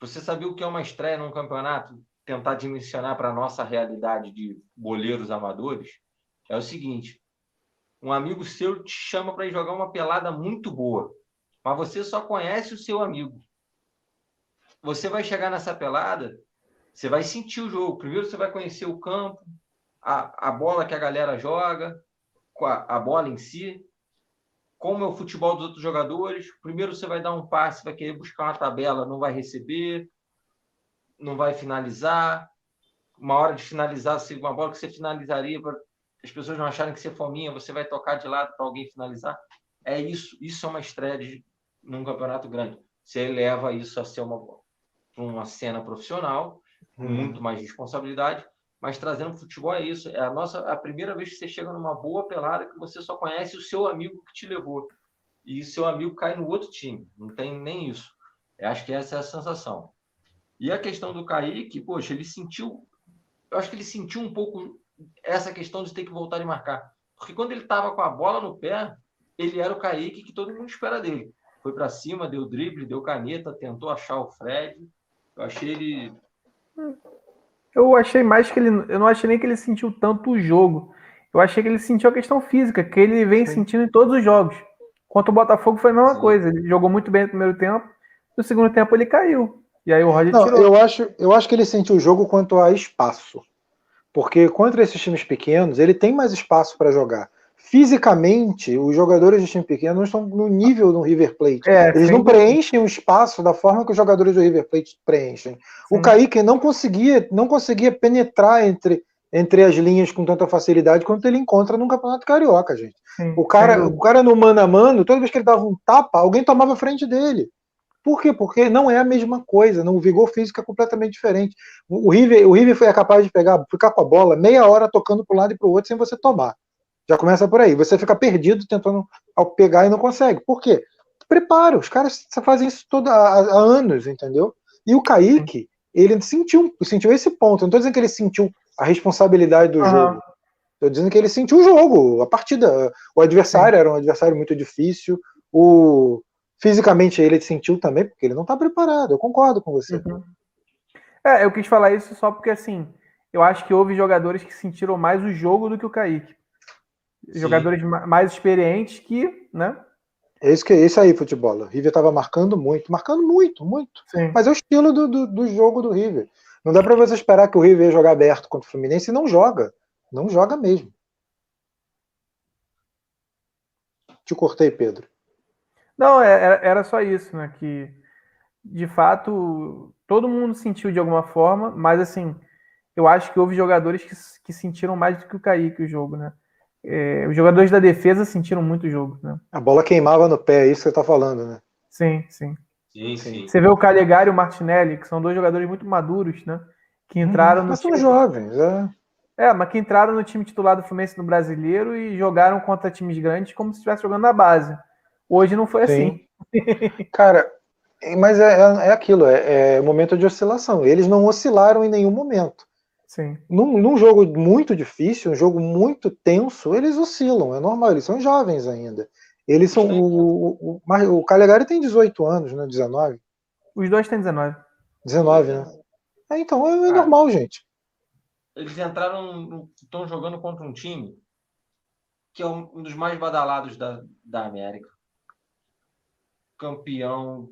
Você sabia o que é uma estreia num campeonato? Tentar dimensionar para a nossa realidade de boleiros amadores? É o seguinte: um amigo seu te chama para jogar uma pelada muito boa, mas você só conhece o seu amigo. Você vai chegar nessa pelada, você vai sentir o jogo. Primeiro você vai conhecer o campo, a, a bola que a galera joga, a, a bola em si, como é o futebol dos outros jogadores. Primeiro você vai dar um passe, vai querer buscar uma tabela, não vai receber, não vai finalizar. Uma hora de finalizar, uma bola que você finalizaria as pessoas não acharem que você fominha, você vai tocar de lado para alguém finalizar. É isso, isso é uma estreia de, num campeonato grande. Você eleva isso a ser uma, uma cena profissional, com hum. muito mais responsabilidade, mas trazendo futebol é isso. É a nossa a primeira vez que você chega numa boa pelada que você só conhece o seu amigo que te levou. E seu amigo cai no outro time. Não tem nem isso. Eu acho que essa é a sensação. E a questão do Kaique, poxa, ele sentiu. Eu acho que ele sentiu um pouco essa questão de ter que voltar e marcar. Porque quando ele estava com a bola no pé, ele era o Kaique que todo mundo espera dele. Foi para cima, deu drible, deu caneta, tentou achar o Fred. Eu achei ele. Eu achei mais que ele. Eu não achei nem que ele sentiu tanto o jogo. Eu achei que ele sentiu a questão física, que ele vem Sim. sentindo em todos os jogos. Contra o Botafogo foi a mesma Sim. coisa. Ele jogou muito bem no primeiro tempo. No segundo tempo ele caiu. E aí o Roger não, tirou. Eu acho, eu acho que ele sentiu o jogo quanto a espaço. Porque contra esses times pequenos, ele tem mais espaço para jogar. Fisicamente, os jogadores de time pequeno não estão no nível do River Plate. É, Eles não preenchem o espaço da forma que os jogadores do River Plate preenchem. Sim. O Kaique não conseguia, não conseguia penetrar entre, entre as linhas com tanta facilidade quanto ele encontra no Campeonato Carioca, gente. Sim, o, cara, o cara no mano a mano, toda vez que ele dava um tapa, alguém tomava frente dele. Por quê? Porque não é a mesma coisa, não, o vigor físico é completamente diferente. O River, o River foi capaz de pegar, ficar com a bola meia hora tocando para um lado e para o outro sem você tomar. Já começa por aí. Você fica perdido tentando pegar e não consegue. Por quê? Prepara, os caras fazem isso todo, há, há anos, entendeu? E o Kaique, ele sentiu, sentiu esse ponto. não estou dizendo que ele sentiu a responsabilidade do uhum. jogo. Estou dizendo que ele sentiu o jogo, a partida. O adversário Sim. era um adversário muito difícil. O, Fisicamente ele sentiu também, porque ele não está preparado. Eu concordo com você. Uhum. É, eu quis falar isso só porque assim, eu acho que houve jogadores que sentiram mais o jogo do que o Kaique. Sim. Jogadores mais experientes que, né? É isso que é isso aí, futebol. O River estava marcando muito, marcando muito, muito. Sim. Mas é o estilo do, do, do jogo do River. Não dá para você esperar que o River ia jogar aberto contra o Fluminense e não joga. Não joga mesmo. Te cortei, Pedro. Não, é, era só isso, né? Que de fato todo mundo sentiu de alguma forma, mas assim, eu acho que houve jogadores que, que sentiram mais do que o Kaique o jogo, né? É, os jogadores da defesa sentiram muito o jogo, né? A bola queimava no pé, é isso que você tá falando, né? Sim, sim. Sim, sim. Você vê o Calegari e o Martinelli, que são dois jogadores muito maduros, né? Que entraram hum, no mas time. São jovens, é. É, mas que entraram no time titular do Fluminense no brasileiro e jogaram contra times grandes como se estivesse jogando na base. Hoje não foi Sim. assim. Cara, mas é, é, é aquilo, é, é momento de oscilação. Eles não oscilaram em nenhum momento. Sim. Num, num, jogo muito difícil, um jogo muito tenso, eles oscilam, é normal, eles são jovens ainda. Eles são. O, o, o, o Calegari tem 18 anos, né? 19. Os dois têm 19. 19, né? É, então é, é normal, gente. Eles entraram. Estão jogando contra um time que é um dos mais badalados da, da América. Campeão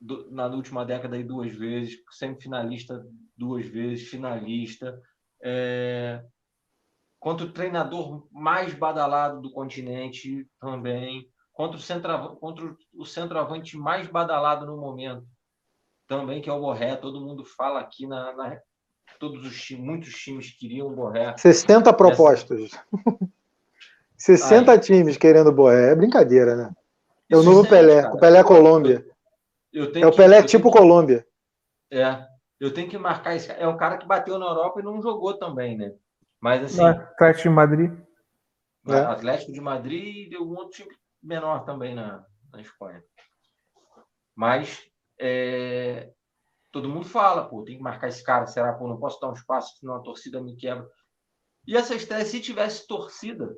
do, na última década aí duas vezes, semifinalista duas vezes, finalista. É, contra o treinador mais badalado do continente também, contra o, centro, contra o centroavante mais badalado no momento também, que é o Borré. Todo mundo fala aqui na, na todos os times, muitos times queriam o Borré. 60 propostas. Essa... 60 Aí. times querendo o Borré. É brincadeira, né? É o novo Pelé, cara. o Pelé Colômbia. Eu, eu é o Pelé que, tipo Colômbia. É, eu tenho que marcar esse. É o cara que bateu na Europa e não jogou também, né? Mas assim. Atlético de Madrid. É. Atlético de Madrid e deu um outro time menor também na, na Espanha. Mas é, todo mundo fala, pô, tem que marcar esse cara, será, pô, não posso dar um espaço, senão a torcida me quebra. E essa estreia, se tivesse torcida,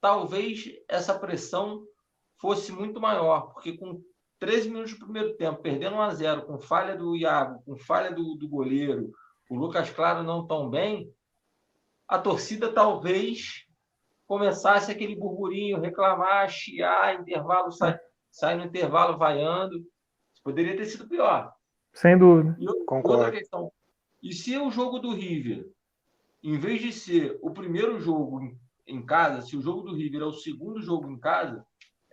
talvez essa pressão fosse muito maior, porque com 13 minutos do primeiro tempo, perdendo 1 a 0 com falha do Iago, com falha do, do goleiro, o Lucas Claro não tão bem, a torcida talvez começasse aquele burburinho, reclamar, chiar, intervalo, sai, sai no intervalo vaiando. Poderia ter sido pior. Sem dúvida. E outra questão. E se o jogo do River, em vez de ser o primeiro jogo em casa, se o jogo do River é o segundo jogo em casa,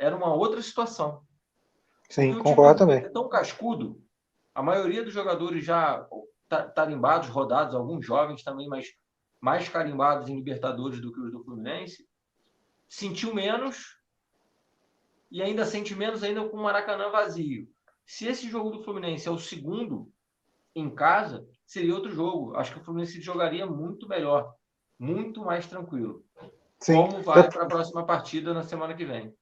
era uma outra situação. Sim, concordo também. É tão cascudo, a maioria dos jogadores já tarimbados, rodados, alguns jovens também, mas mais carimbados em Libertadores do que os do Fluminense, sentiu menos e ainda sente menos ainda com o Maracanã vazio. Se esse jogo do Fluminense é o segundo em casa, seria outro jogo. Acho que o Fluminense jogaria muito melhor, muito mais tranquilo. Sim. Como vai para a próxima partida na semana que vem.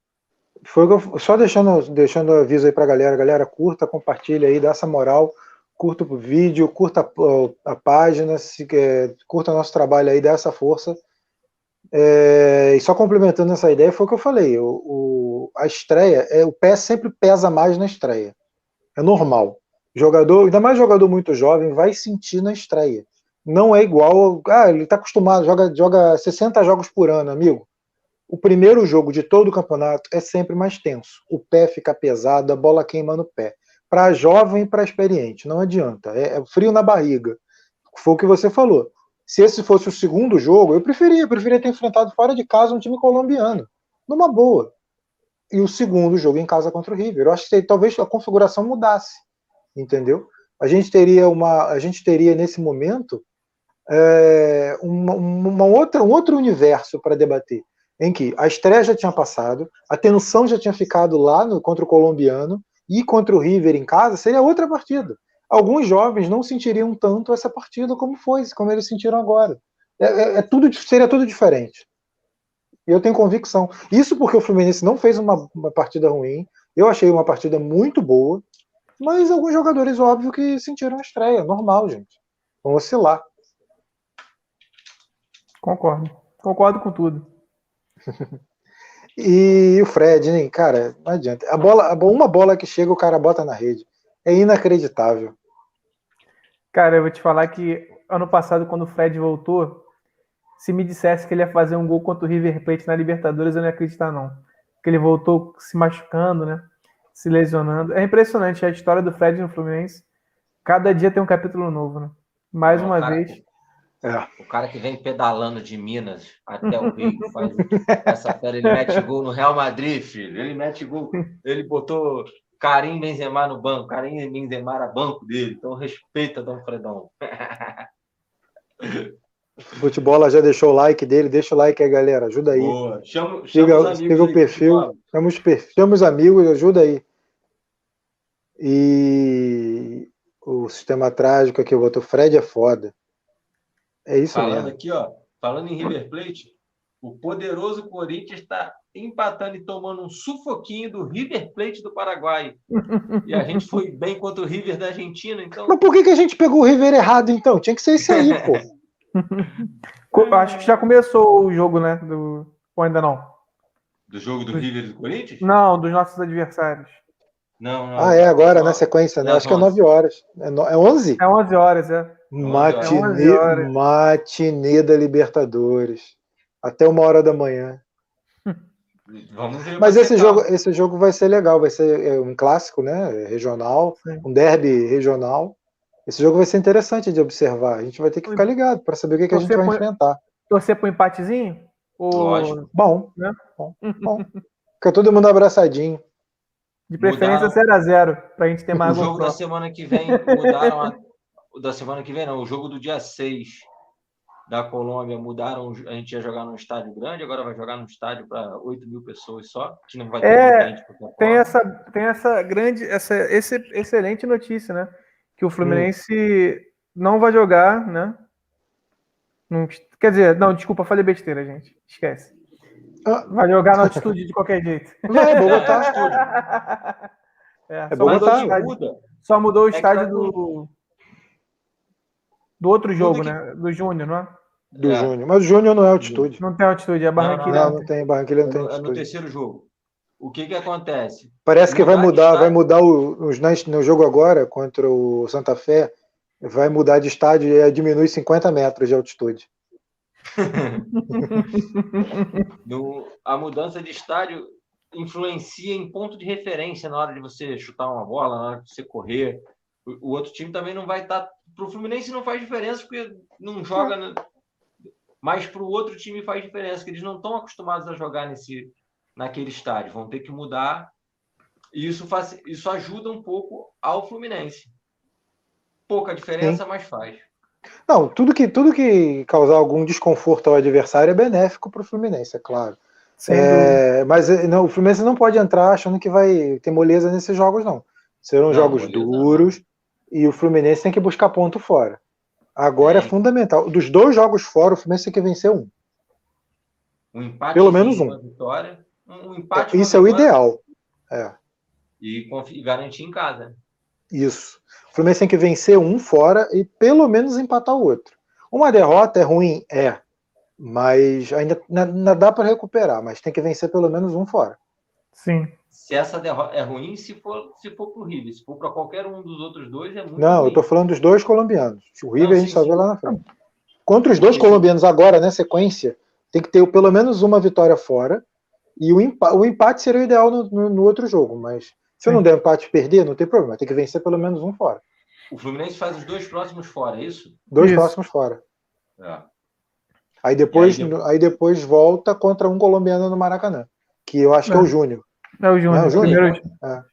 Foi só deixando deixando aviso aí para galera, galera curta, compartilha aí, dá essa moral curta o vídeo, curta a, página, se, é, curta nosso trabalho aí, dá essa força. É, e só complementando essa ideia, foi o que eu falei: o, o, a estreia, é, o pé sempre pesa mais na estreia. É normal. Jogador, ainda mais jogador muito jovem, vai sentir na estreia. Não é igual. Ah, ele está acostumado, joga, joga 60 jogos por ano, amigo. O primeiro jogo de todo o campeonato é sempre mais tenso. O pé fica pesado, a bola queima no pé para jovem e para experiente. Não adianta. É, é, frio na barriga. Foi o que você falou. Se esse fosse o segundo jogo, eu preferia, eu preferia ter enfrentado fora de casa um time colombiano. Numa boa. E o segundo jogo em casa contra o River. Eu acho que talvez a configuração mudasse. Entendeu? A gente teria uma. A gente teria nesse momento é, uma, uma outra, um outro universo para debater. Em que a estreia já tinha passado, a tensão já tinha ficado lá no, contra o colombiano, e contra o River em casa seria outra partida. Alguns jovens não sentiriam tanto essa partida como foi, como eles sentiram agora. É, é, é tudo, seria tudo diferente. Eu tenho convicção. Isso porque o Fluminense não fez uma, uma partida ruim. Eu achei uma partida muito boa. Mas alguns jogadores, óbvio, que sentiram a estreia. Normal, gente. Vão oscilar. Concordo. Concordo com tudo. E o Fred, né? Cara, não adianta. A bola, uma bola que chega, o cara bota na rede. É inacreditável. Cara, eu vou te falar que ano passado, quando o Fred voltou, se me dissesse que ele ia fazer um gol contra o River Plate na Libertadores, eu não ia acreditar, não. Porque ele voltou se machucando, né? Se lesionando. É impressionante a história do Fred no Fluminense. Cada dia tem um capítulo novo, né? Mais não, uma cara, vez. É. O cara que vem pedalando de Minas até o Rio, faz essa fera, ele mete gol no Real Madrid, filho. Ele mete gol. Ele botou Karim Benzema no banco. Karim Benzema era banco dele. Então respeita Dom Fredão. Futebol já deixou o like dele, deixa o like aí, galera. Ajuda aí. Boa. Chama, chama siga, o perfil, chama os, chama os amigos, ajuda aí. E o sistema trágico aqui, o outro Fred é foda. É isso falando mesmo. aqui, ó, falando em River Plate, o poderoso Corinthians está empatando e tomando um sufoquinho do River Plate do Paraguai. E a gente foi bem contra o River da Argentina, então. Mas por que, que a gente pegou o River errado, então? Tinha que ser isso aí, pô. Acho que já começou o jogo, né? Do... Ou ainda não? Do jogo do River e do Corinthians? Não, dos nossos adversários. Não, não. Ah, é agora, na sequência, né? Acho que é 9 horas. É, no... é 11? É 11 horas, é. Matinê, é matinê da Libertadores. Até uma hora da manhã. Vamos ver Mas esse jogo, esse jogo vai ser legal, vai ser é, um clássico, né? Regional, Sim. um derby regional. Esse jogo vai ser interessante de observar. A gente vai ter que ficar ligado para saber o que, que a gente vai por, enfrentar. Torcer para um empatezinho? Ou... Lógico. Bom, né? bom, bom. Fica todo mundo abraçadinho. De preferência 0x0, para a gente ter mais O jogo da semana que vem mudaram. A... Da semana que vem, não. O jogo do dia 6 da Colômbia mudaram. A gente ia jogar num estádio grande, agora vai jogar num estádio para 8 mil pessoas só, que não vai ter é, tem essa Tem essa grande, essa esse, excelente notícia, né? Que o Fluminense hum. não vai jogar, né? Não, quer dizer, não, desculpa, falei besteira, gente. Esquece. Ah. Vai jogar na altitude de qualquer jeito. Vai, vou botar é, é só, mudou muda. só mudou o é estádio tá do, do outro jogo, né? Do Júnior, não é? Do é. Júnior. Mas o Júnior não é altitude. Não tem altitude, é Barranquilla. Não, não, não tem, Barranquilla não tem altitude. É no terceiro jogo. O que que acontece? Parece que vai mudar, vai mudar o, os, no jogo agora contra o Santa Fé, vai mudar de estádio e diminui 50 metros de altitude. no, a mudança de estádio influencia em ponto de referência na hora de você chutar uma bola, na hora de você correr. O, outro time também não vai estar. Tá, para o Fluminense não faz diferença porque não joga mas para o outro time faz diferença, que eles não estão acostumados a jogar nesse, naquele estádio, vão ter que mudar. E isso, faz, isso ajuda um pouco ao Fluminense. Pouca diferença, Sim. mas faz. Não, tudo que, tudo que causar algum desconforto ao adversário é benéfico para o Fluminense, é claro. É, mas eh, não, o Fluminense não pode entrar achando que vai ter moleza nesses jogos, não. Serão não, jogos duros não. E o Fluminense tem que buscar ponto fora. Agora é. é fundamental. Dos dois jogos fora, o Fluminense tem que vencer um. Um empate. Pelo menos um. Vitória, um empate Isso é o ideal. É. E garantir em casa. Isso. O Fluminense tem que vencer um fora e pelo menos empatar o outro. Uma derrota é ruim? É. Mas ainda, ainda dá para recuperar, mas tem que vencer pelo menos um fora. Sim se essa derrota é ruim se for se for para o River. Se for para qualquer um dos outros dois, é muito Não, ruim. eu estou falando dos dois colombianos. O River Não, a gente sim, só vê lá na frente. Contra os dois sim. colombianos agora, na sequência, tem que ter pelo menos uma vitória fora. E o, empate, o empate seria o ideal no, no, no outro jogo, mas se não der empate e perder, não tem problema. Tem que vencer pelo menos um fora. O Fluminense faz os dois próximos fora, é isso? Dois isso. próximos fora. É. Aí depois, aí depois... aí depois volta contra um colombiano no Maracanã, que eu acho é. que é o é. Júnior. É o Júnior. É o Júnior. Primeiro... É.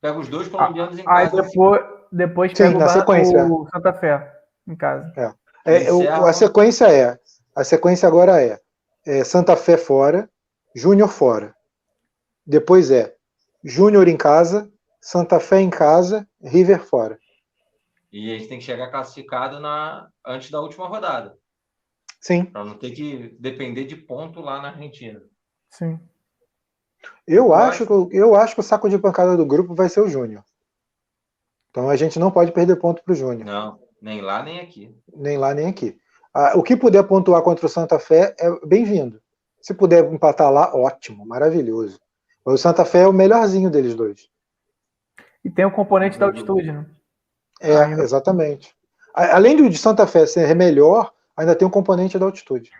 Pega os dois colombianos em casa. Aí depois, depois Sim, pega o, sequência. o Santa Fé em casa. É. É, o, a sequência é. A sequência agora é, é Santa Fé fora, Júnior fora. Depois é Júnior em casa, Santa Fé em casa, River fora. E a gente tem que chegar classificado na, antes da última rodada. Sim. Para não ter que depender de ponto lá na Argentina. Sim. Eu, acho, que, eu acho que o saco de pancada do grupo vai ser o Júnior. Então a gente não pode perder ponto para o Júnior. Não, nem lá nem aqui. Nem lá nem aqui. Ah, o que puder pontuar contra o Santa Fé é bem-vindo. Se puder empatar lá, ótimo, maravilhoso. O Santa Fé é o melhorzinho deles dois. E tem o componente da altitude, né? É, exatamente. Além do de Santa Fé ser melhor, ainda tem um componente da altitude.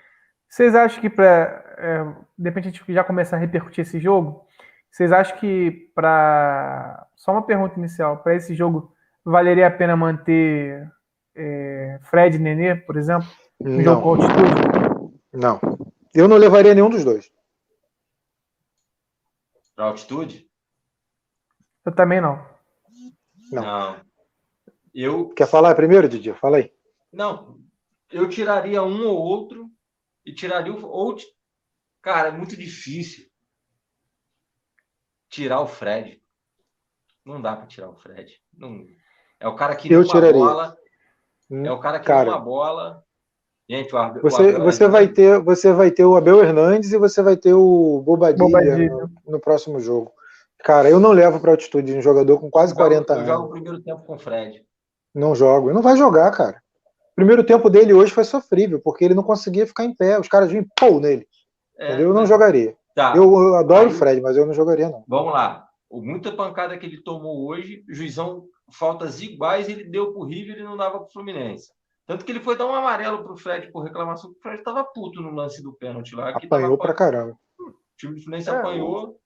Vocês acham que para é, de repente a gente já começar a repercutir esse jogo, vocês acham que para só uma pergunta inicial, para esse jogo valeria a pena manter é, Fred e Nenê, por exemplo, Um jogo com Não, altitude? não. Eu não levaria nenhum dos dois. Pra altitude? Eu também não. Não. Eu, Quer falar primeiro, Didi? Fala aí. não, eu tiraria um ou outro e tiraria o. Ou, cara, é muito difícil tirar o Fred. Não dá pra tirar o Fred. Não, é o cara que Eu numa tiraria. bola. É o cara que Cara. numa bola. Gente, o Abel, Você, o Abel você, é vai ter, você vai ter o Abel Hernandes e você vai ter o Bobadilha, Bobadilha. No, no próximo jogo. Cara, eu não levo para altitude um jogador com quase Eu jogo- 40 Eu anos. jogo o primeiro tempo com o Fred. Não jogo. Ele não vai jogar, cara. O primeiro tempo dele hoje foi sofrível, porque ele não conseguia ficar em pé. Os caras vinham pô nele. É? Eu não mas- jogaria. Tá, Eu, eu adoro Aí- o Fred, mas eu não jogaria, não. vamos lá. O- Muita pancada que ele tomou hoje, juizão, faltas iguais, ele deu pro River e não dava pro Fluminense. Tanto que ele foi dar um amarelo pro Fred por reclamação, que o Fred tava puto no lance do pênalti lá. Apanhou tava- pra caramba. O time do Fluminense É, apanhou.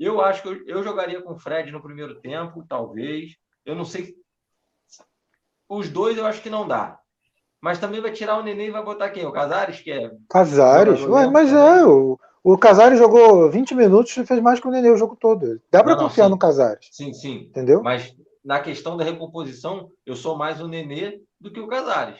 Eu acho que eu, eu jogaria com o Fred no primeiro tempo, talvez. Eu não sei. Os dois eu acho que não dá. Mas também vai tirar o Nenê e vai botar quem? O Casares, que é. Casares, ué, mas também. é, o, o Casares jogou 20 minutos e fez mais que o Nenê o jogo todo. Dá não, confiar sim. no Casares, Sim, sim. entendeu? Mas na questão da recomposição, eu sou mais o Nenê do que o Casares.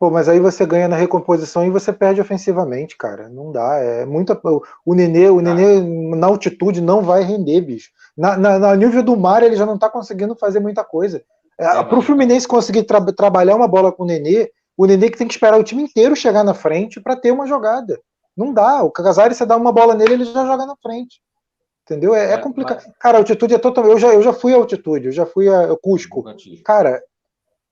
Pô, mas aí você ganha na recomposição e você perde ofensivamente, cara. Não dá. É muita. O Nenê, o Nenê na altitude não vai render, bicho. Na, na, no nível do mar, ele já não tá conseguindo fazer muita coisa. É, Pro mas- Fluminense conseguir tra- trabalhar uma bola com o Nenê, o Nenê que tem que esperar o time inteiro chegar na frente para ter uma jogada. Não dá. O Casares, você dá uma bola nele, ele já joga na frente. Entendeu? É, é É, complicado. Cara, a altitude é totalmente. Eu já, eu já fui à altitude, eu já fui a Cusco. Cara,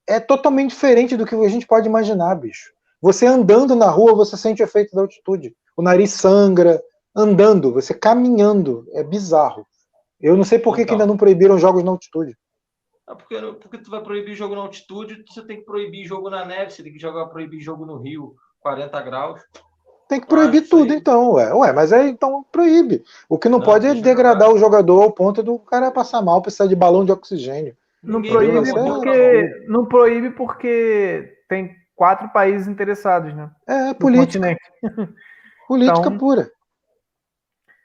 é totalmente diferente do que a gente pode imaginar, bicho. Você andando na rua, você sente o efeito da altitude. O nariz sangra, andando, você caminhando. É bizarro. Eu não sei por que, que Então. ainda não proibiram jogos na altitude. Ah, porque, porque tu vai proibir jogo na altitude, você tem que proibir jogo na neve, você tem que jogar proibir jogo no Rio, 40 graus. Tem que Ah, proibir isso tudo, aí. então, ué. Ué, mas aí então proíbe. O que não, Não, pode é degradar jogar. o jogador ao ponto do cara passar mal, precisar de balão de oxigênio. Não Ninguém proíbe porque não proíbe porque tem quatro países interessados, né? É política, política Então- pura.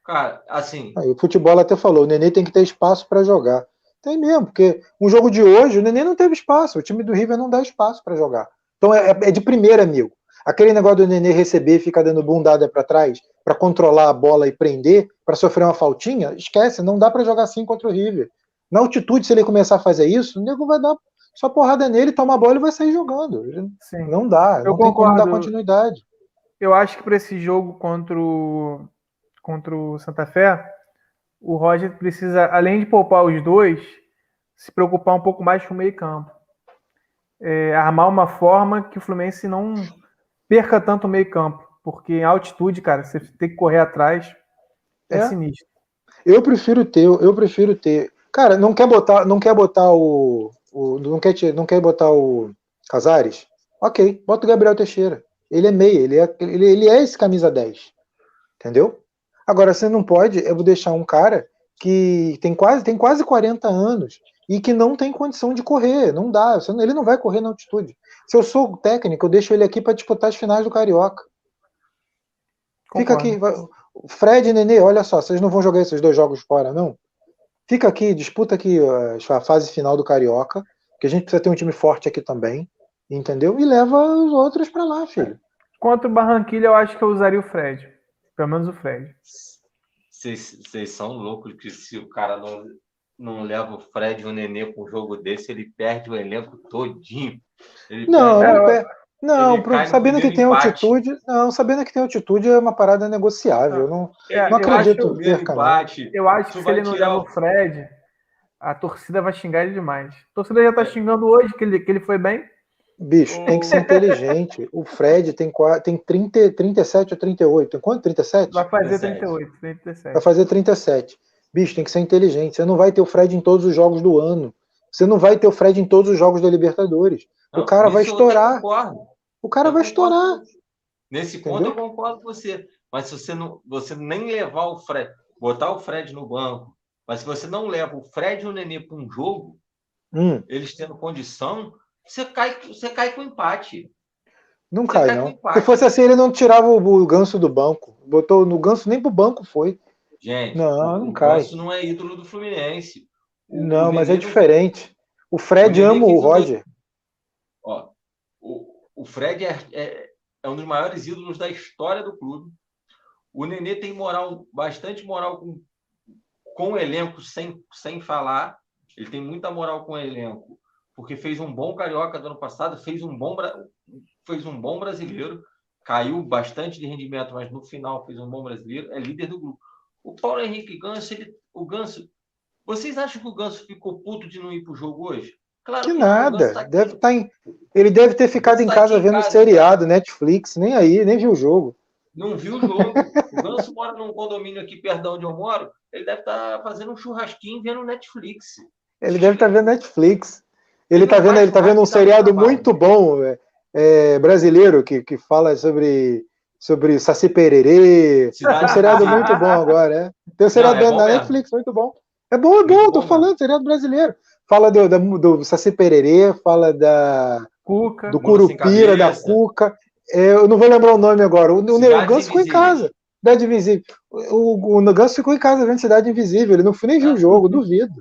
Cara, assim, Aí, o futebol até falou, o Nenê tem que ter espaço para jogar. Tem mesmo, porque um jogo de hoje, o Nenê não teve espaço. O time do River não dá espaço para jogar. Então é, é de primeira, amigo. Aquele negócio do Nenê receber e ficar dando bundada para trás para controlar a bola e prender, para sofrer uma faltinha, esquece, não dá para jogar assim contra o River. Na altitude, se ele começar a fazer isso, o nego vai dar só porrada nele, toma a bola e vai sair jogando. Sim. Não dá, Eu não tem como dar concordo. continuidade. Eu acho que para esse jogo contra o, contra o Santa Fé, o Roger precisa, além de poupar os dois, se preocupar um pouco mais com o meio-campo. É, armar uma forma que o Fluminense não perca tanto o meio-campo. Porque em altitude, cara, você tem que correr atrás. É, É. sinistro. Eu prefiro ter, eu prefiro ter. Cara, não quer botar, não quer botar o, o não quer não quer botar o Casares? OK, bota o Gabriel Teixeira. Ele é meia, ele é, ele, ele é esse camisa 10. Entendeu? Agora você não pode, eu vou deixar um cara que tem quase tem quase 40 anos e que não tem condição de correr, não dá, ele não vai correr na altitude. Se eu sou técnico, eu deixo ele aqui para disputar as finais do Carioca. Fica Concordo. aqui. vai- Fred e Nenê, olha só, vocês não vão jogar esses dois jogos fora, não? Fica aqui, disputa aqui a fase final do Carioca, que a gente precisa ter um time forte aqui também, entendeu? E leva os outros pra lá, filho. Contra o Barranquilha, eu acho que eu usaria o Fred. Pelo menos o Fred. vocês são loucos que se o cara não, não leva o Fred e o Nenê para um jogo desse, ele perde o elenco todinho. Ele Não, perde- não, não pro- sabendo que tem empate. altitude, não, sabendo que tem altitude é uma parada negociável. eu Não, É, não eu acredito acho- empate. Eu acho que se ele não tirar leva o- Fred, a torcida vai xingar ele demais. A torcida já tá xingando hoje que ele, que ele foi bem. Bicho, tem que ser inteligente. O Fred tem, tem 30, 37 ou 38. Tem quanto? 37? Vai fazer 37. 38, Vai 37. fazer 37. Bicho, tem que ser inteligente. Você não vai ter o Fred em todos os jogos do ano. Você não vai ter o Fred em todos os jogos da Libertadores. Não, o cara vai estourar. concordo. O cara Eu vai concordo estourar. Nesse Entendeu? ponto eu concordo com você. Mas se você não, você nem levar o Fred, botar o Fred no banco, mas se você não leva o Fred e o Nenê para um jogo, Hum, eles tendo condição, você cai, você cai com empate. Não Você cai, não. Se fosse assim, ele não tirava o, ganso do banco. Botou no ganso, nem pro banco foi. Gente, não, o, não cai. O ganso não é ídolo do Fluminense. O, não, mas é diferente. O Fred o ama o Roger. Ó, o, o Fred é, é, é, um dos maiores ídolos da história do clube. O Nenê tem moral, bastante moral com, com o elenco, sem, sem falar. Ele tem muita moral com o elenco, porque fez um bom carioca do ano passado, fez um bom, fez um bom brasileiro, caiu bastante de rendimento, mas no final fez um bom brasileiro, é líder do grupo. O Paulo Henrique Ganso, ele, o Ganso, vocês acham que o Ganso ficou puto de não ir para o jogo hoje? Claro que, que nada. Tá deve estar tá em... Ele deve ter ficado em tá casa vendo casa, seriado, Netflix, nem aí, nem viu o jogo. Não viu o jogo. o Ganso mora num condomínio aqui perto de onde eu moro. Ele deve estar tá fazendo um churrasquinho vendo Netflix. Ele deve estar tá vendo Netflix. Ele está vendo, ele tá vendo um seriado muito bom é, é, brasileiro que, que fala sobre sobre Saci Pererê. um seriado muito bom agora, é. Tem um seriado Não, é na Netflix muito bom. É bom, é bom, muito tô bom, falando, seriado brasileiro fala do, do, do Saci Pererê, fala da, Cuca, do Curupira, da Cuca. É, eu não vou lembrar o nome agora. O, o, o Ganso ficou em casa. Cidade Invisível. O, o, Ganso ficou em casa vendo Cidade Invisível. Ele não nem viu o jogo, duvido.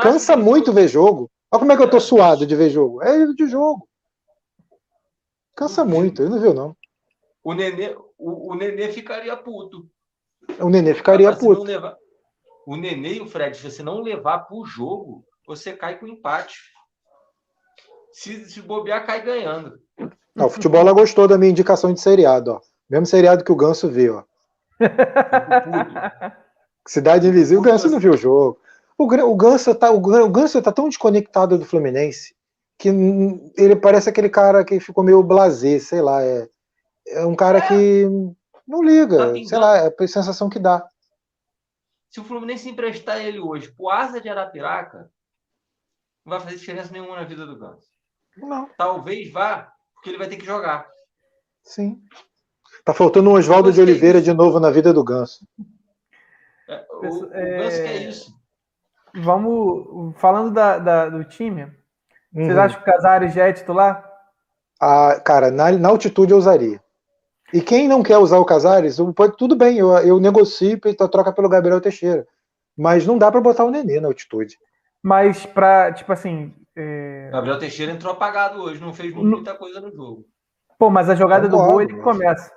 Cansa muito ver jogo. Olha como é que eu tô suado de ver jogo. É de jogo. Cansa muito, ele não viu, não. O Nenê, o, o Nenê ficaria puto. O Nenê ficaria puto. Levar, o Nenê e o Fred, se você não levar pro jogo, você cai com empate. Se, se bobear, cai ganhando. Não, o futebol gostou da minha indicação de seriado, ó. Mesmo seriado que o Ganso vê, ó. Cidade Invisível, o Ganso não viu o jogo. O, o, Ganso tá, o, o Ganso tá tão desconectado do Fluminense que ele parece aquele cara que ficou meio blasé, sei lá. É, é um cara é. que não liga, tá sei lá, é a sensação que dá. Se o Fluminense emprestar ele hoje pro Asa de Arapiraca, não vai fazer diferença nenhuma na vida do Ganso. Não. Talvez vá, porque ele vai ter que jogar. Sim. Tá faltando o Oswaldo de Oliveira de novo na vida do Ganso. É, o, o Ganso quer isso. Vamos. Falando da, da do time, uhum. vocês acham que o Casares já é titular? Ah, cara, na, na altitude eu usaria. E quem não quer usar o Casares, pode, tudo bem, eu, eu negocio e troca pelo Gabriel Teixeira. Mas não dá para botar o Nenê na altitude. Mas para, tipo assim. É... Gabriel Teixeira entrou apagado hoje, não fez muita coisa no jogo. Pô, mas a jogada do gol ele começa.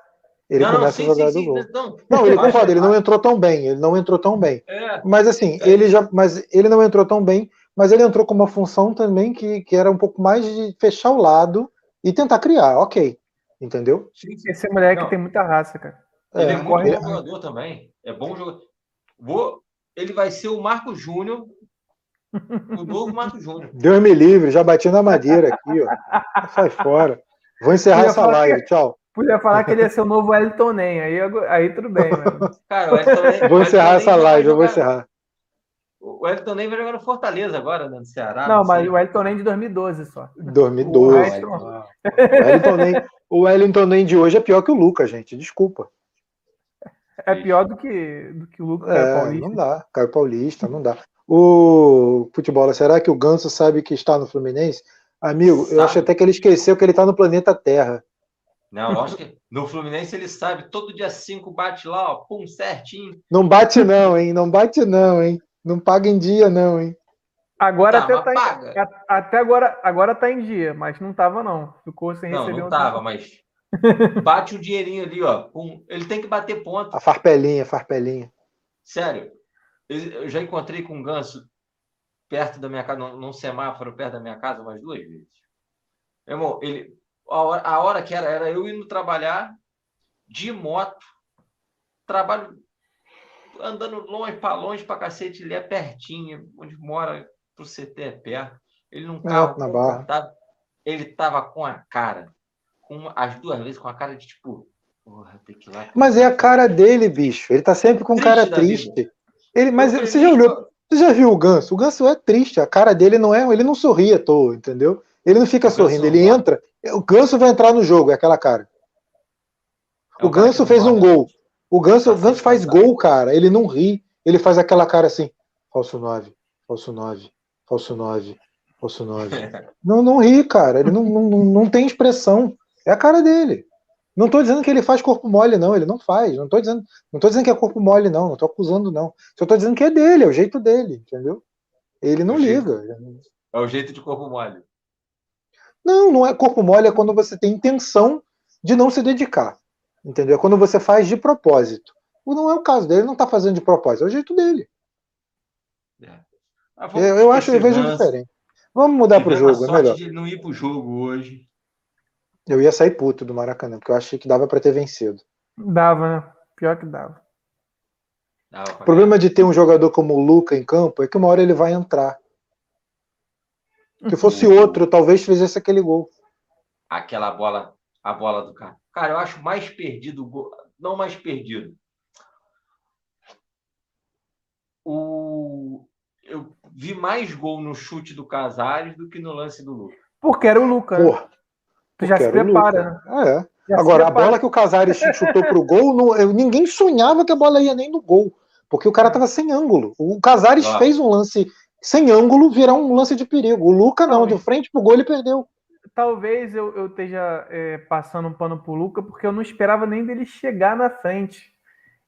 Ele não, começa sim, a jogada sim, do gol. Não, não ele concorda, ele não entrou tão bem, ele não entrou tão bem. É, mas assim, é. ele já. Mas ele não entrou tão bem, mas ele entrou com uma função também que, que era um pouco mais de fechar o lado e tentar criar, ok. Entendeu? Esse moleque não. tem muita raça, cara. Ele é, é muito bom jogador também. É bom jogador. Vou... Ele vai ser o Marco Júnior. O novo Marco Júnior. Deus me livre, já bati na madeira aqui, ó. Sai fora. Vou encerrar essa live. Que... Tchau. Podia falar que ele ia ser o novo Wellington Nem, aí, aí tudo bem, mano. Cara, o Wellington Vou encerrar essa live, eu vou encerrar. O Wellington nem vai jogar no Fortaleza agora, né, no Ceará. Não, não mas o Wellington nem de 2012 só. 2012. O Wellington, nem, o Wellington de hoje é pior que o Lucas, gente. Desculpa. É pior do que, do que o Lucas é, Caio Paulista. Não dá, Caio Paulista, não dá. O futebol, será que o Ganso sabe que está no Fluminense? Amigo, sabe. eu acho até que ele esqueceu que ele está no planeta Terra. Não, eu acho que no Fluminense ele sabe, todo dia 5 bate lá, ó, pum, certinho. Não bate não, hein? Não bate não, hein? Não paga em dia, não, hein? Agora tá, até, tá em, até agora, agora tá em dia, mas não tava, não. Ficou sem não, receber não um tava, tempo. mas bate o dinheirinho ali, ó. Um, ele tem que bater ponto. A farpelinha, a farpelinha. Sério, eu já encontrei com um ganso perto da minha casa, num, semáforo perto da minha casa, umas duas vezes. Meu irmão, ele, a hora, a hora que era, era eu indo trabalhar de moto, trabalho andando longe para longe para cacete, ele é pertinho, onde mora pro CT é perto. Ele não carro na barra. ele tava com a cara, com as duas vezes com a cara de tipo, porra, tem que ir lá. Mas é a cara dele, bicho. Ele tá sempre com triste cara triste. Ele, mas você já olhou, você já viu o Ganso? O Ganso é triste, a cara dele não é, ele não sorri à toa, entendeu? Ele não fica sorrindo, ele entra, o Ganso vai entrar no jogo, é aquela cara. É o, o Ganso fez um gol. O Ganso, o Ganso faz gol, cara. Ele não ri. Ele faz aquela cara assim. Falso 9, falso 9, falso 9, falso 9. não, não ri, cara. Ele não, não, não tem expressão. É a cara dele. Não estou dizendo que ele faz corpo mole, não. Ele não faz. Não estou dizendo, não tô dizendo que é corpo mole, não. Não estou acusando, não. Só estou dizendo que é dele, é o jeito dele, entendeu? Ele não o liga. Jeito, é o jeito de corpo mole. Não, não é corpo mole, é quando você tem intenção de não se dedicar. Entendeu? É quando você faz de propósito. Não é o caso dele, não está fazendo de propósito, é o jeito dele. É. Ah, eu, eu acho, eu vejo diferente. Vamos mudar para o jogo, é melhor. De não ir para o jogo hoje. Eu ia sair puto do Maracanã, porque eu achei que dava para ter vencido. Dava, né? Pior que dava. dava o problema de ter um jogador como o Luca em campo é que uma hora ele vai entrar. Se fosse outro, talvez fizesse aquele gol. Aquela bola, a bola do cara. Cara, eu acho mais perdido, não mais perdido. O eu vi mais gol no chute do Casares do que no lance do Lucas. Porque era o Lucas. Né? Porra, tu já se prepara, né? É. Agora, a bola que o Casares chutou pro gol, não, eu, ninguém sonhava que a bola ia nem no gol. Porque o cara tava sem ângulo. O Casares ah. fez um lance sem ângulo virar um lance de perigo. O Luca não, de frente pro gol ele perdeu. Talvez eu, eu esteja é, passando um pano pro Luca, porque eu não esperava nem dele chegar na frente.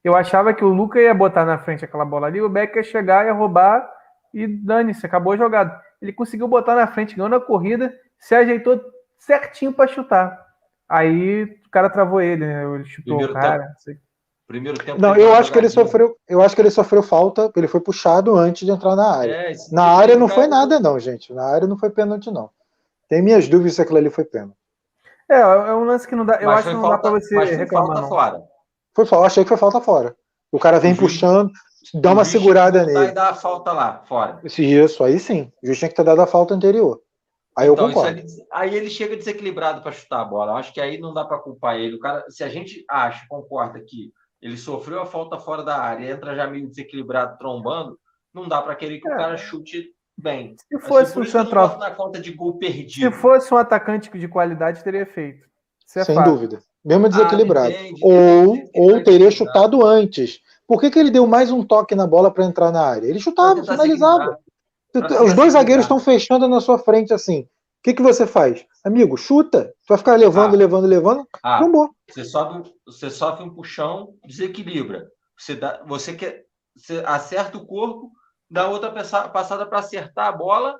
Eu achava que o Luca ia botar na frente aquela bola ali, o Beck ia chegar, ia roubar e dane-se, acabou a jogada. Ele conseguiu botar na frente, ganhou na corrida, se ajeitou certinho para chutar. Aí o cara travou ele, né? Ele chutou Primeiro o cara. Tempo. Primeiro tempo. Não, eu acho que ele sofreu, eu acho que ele sofreu falta, ele foi puxado antes de entrar na área. É, na área não foi nada não, gente. Na área não foi pênalti não. Tem minhas dúvidas se aquilo ali foi pênalti. É, é um lance que não dá, eu mas acho que não falta, dá para você reclamar. Falta fora. Foi falta, achei que foi falta fora. O cara vem puxando, dá uma segurada nele. Vai dar a falta lá, fora. Isso, aí sim. O juiz tinha que ter dado a falta anterior. Aí então, eu concordo. Aí, ele chega desequilibrado para chutar a bola. Eu acho que aí não dá para culpar ele. O cara, se a gente acha, concorda que ele sofreu a falta fora da área, entra já meio desequilibrado, trombando, não dá para querer que é. o cara chute bem. Se fosse um central na conta de gol perdido. Se fosse um atacante de qualidade, teria feito. É Sem fácil. dúvida. Mesmo desequilibrado. Ah, entendi, ou, entendi, ou teria chutado antes. Por que, que ele deu mais um toque na bola para entrar na área? Ele chutava, finalizava. Os dois zagueiros estão fechando na sua frente assim. O que, que você faz? Amigo, chuta. Tu vai ficar levando, ah. levando, levando. Ah. Você sofre, você sofre um puxão, desequilibra. Você, dá, você, quer, você acerta o corpo, dá outra passada para acertar a bola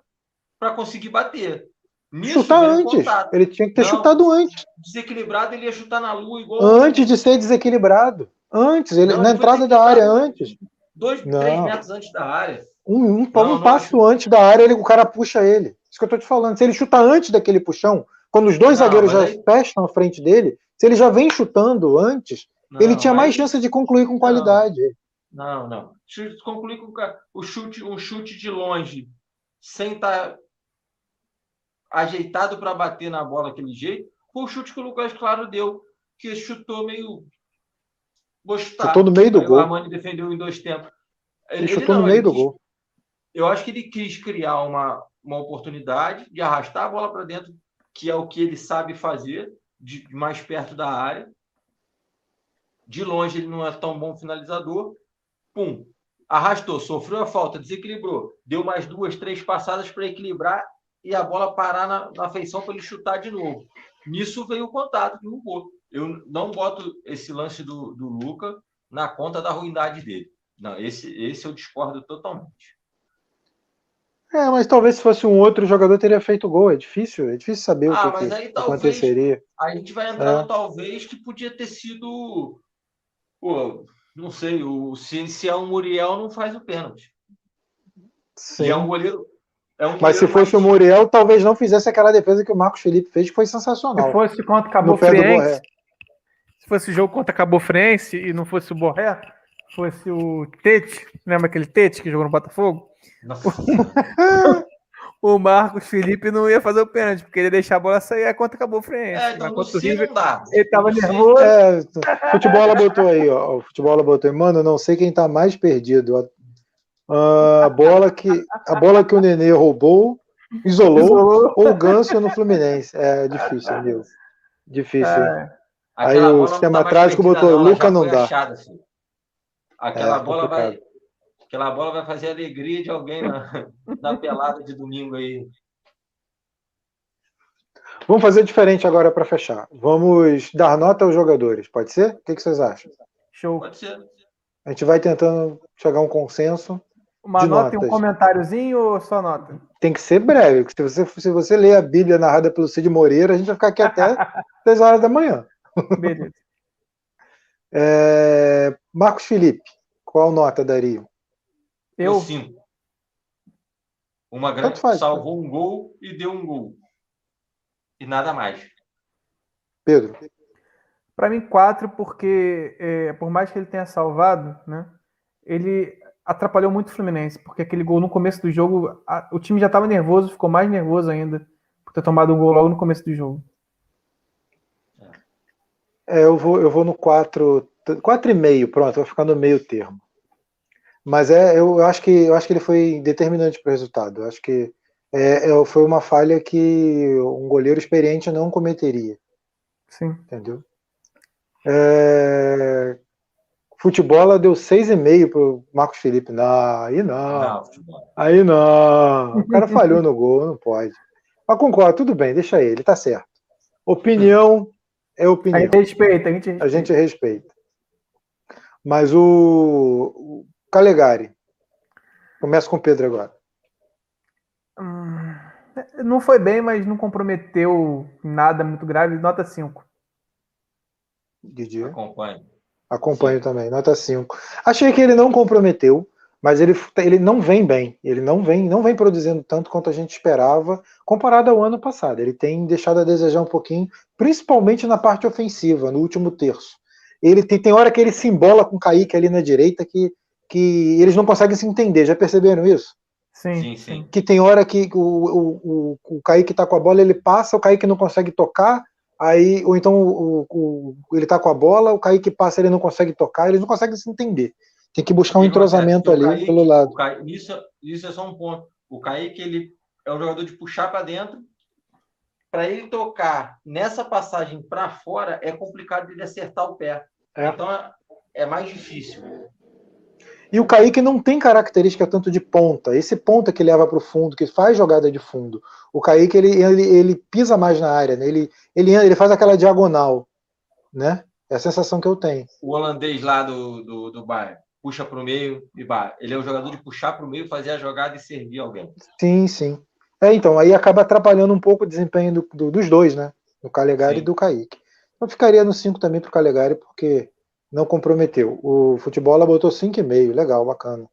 para conseguir bater. Nisso, chutar antes. Contato. Ele tinha que ter Não, chutado antes. Desequilibrado, ele ia chutar na lua igual. Antes de ser desequilibrado. Antes, ele, Não, na entrada da área, antes. Dois, Não. três metros antes da área. Um, um, Não, um passo antes da área, ele, o cara puxa ele. Isso que eu tô te falando. Se ele chutar antes daquele puxão, quando os dois zagueiros já aí... fecham na frente dele, se ele já vem chutando antes, ele tinha mais chance de concluir com qualidade. Não, não. Concluir com o chute, um chute de longe, sem estar tá ajeitado para bater na bola daquele jeito, foi o chute que o Lucas Claro deu, que chutou meio gostar. Chutou no meio do gol. A Mani defendeu em dois tempos. Ele, ele chutou não, no meio do quis, gol. Eu acho que ele quis criar uma, uma oportunidade de arrastar a bola para dentro, que é o que ele sabe fazer, de, mais perto da área. De longe ele não é tão bom finalizador. Pum, arrastou, sofreu a falta, desequilibrou, deu mais duas, três passadas para equilibrar e a bola parar na, na feição para ele chutar de novo. Nisso veio o contato que derrubou eu não boto esse lance do, do Luca na conta da ruindade dele. Não, esse, esse eu discordo totalmente. É, mas talvez se fosse um outro jogador teria feito gol. É difícil, é difícil saber ah, o que, que aí, talvez, aconteceria. A gente vai entrar é. no talvez que podia ter sido. Pô, não sei, o, se, se é um Muriel, não faz o pênalti. Sim. E é um goleiro. É um Mas se fosse mais... o Muriel, talvez não fizesse aquela defesa que o Marcos Felipe fez, que foi sensacional. Se fosse contra Cabo Friense, se fosse jogo contra Cabo Frense e não fosse o Borré, fosse o Tete, lembra aquele Tete que jogou no Botafogo? o Marcos Felipe não ia fazer o pênalti, porque ele ia deixar a bola sair contra Cabo Frense. É, então, contra o River, ele tava nervoso. É, futebol botou aí, ó. O futebol botou aí, mano, não sei quem tá mais perdido. a bola que a bola que o Nenê roubou, isolou, isolou. ou o Ganso no Fluminense. É difícil, amigo. Difícil. É. Aí o sistema tá trágico botou, não, Luca não dá. Achada, assim. Aquela é, bola vai. Aquela bola vai fazer alegria de alguém na, na pelada de domingo aí. Vamos fazer diferente agora para fechar. Vamos dar nota aos jogadores, pode ser? O que, que vocês acham? Show. Pode ser. A gente vai tentando chegar a um consenso. Uma De nota e um notas. comentáriozinho ou só nota? Tem que ser breve, porque se você, se você ler a Bíblia narrada pelo Cid Moreira, a gente vai ficar aqui até 10 horas da manhã. Beleza. É, Marcos Felipe, qual nota daria? Eu, Deu cinco. Uma grande faz. salvou um gol e deu um gol. E nada mais. Pedro? Para mim, quatro, porque é, por mais que ele tenha salvado, né, ele atrapalhou muito o Fluminense, porque aquele gol no começo do jogo, a- o time já estava nervoso, ficou mais nervoso ainda por ter tomado um gol logo no começo do jogo. É, eu vou, eu vou no 4, 4,5, pronto, vou ficar no meio termo. Mas é, eu acho que eu acho que ele foi determinante para o resultado. Eu acho que é, é, foi uma falha que um goleiro experiente não cometeria, Sim. entendeu? É, futebol deu 6,5 pro Marcos Felipe. Não, aí não. Não. Aí não. O cara falhou no gol, não pode. Mas concordo, tudo bem, deixa ele, tá certo. Opinião é A opinião. gente respeita, a gente A respeita. gente respeita. Mas o, o Calegari. Começa com o Pedro agora. Hum, não foi bem, mas não comprometeu nada muito grave. Nota 5. Didi. Acompanhe. Acompanho também, nota 5. Achei que ele não comprometeu, mas ele, ele não vem bem. Ele não vem, não vem produzindo tanto quanto a gente esperava, comparado ao ano passado. Ele tem deixado a desejar um pouquinho, principalmente na parte ofensiva, no último terço. Ele tem, tem hora que ele se embola com o Kaique ali na direita que, que eles não conseguem se entender. Já perceberam isso? Sim, Sim, sim. que tem hora que o, o, o, o Kaique tá com a bola, ele passa, o Kaique não consegue tocar, aí, ou então o, o, ele tá com a bola, o Kaique passa, ele não consegue tocar, eles não conseguem se entender. Tem que buscar um entrosamento ali Kaique- pelo lado. Kaique- isso, isso é só um ponto. O Kaique ele é um jogador de puxar para dentro. Para ele tocar nessa passagem para fora é complicado ele acertar o pé. É. Então é, é mais difícil. E o Kaique não tem característica tanto de ponta. Esse ponta que leva para o fundo, que faz jogada de fundo. O Kaique ele, ele, ele pisa mais na área, né? ele, ele, ele faz aquela diagonal. Né? É a sensação que eu tenho. O holandês lá do, do, do Bayern puxa para o meio e vai. Ele é um jogador de puxar para o meio, fazer a jogada e servir alguém. Sim, sim. É, então, aí acaba atrapalhando um pouco o desempenho do- do- dos dois, né? Do Calegari Sim. e do Kaique. Eu ficaria no 5 também pro Calegari, porque não comprometeu. O futebol ela botou 5,5, legal, bacana.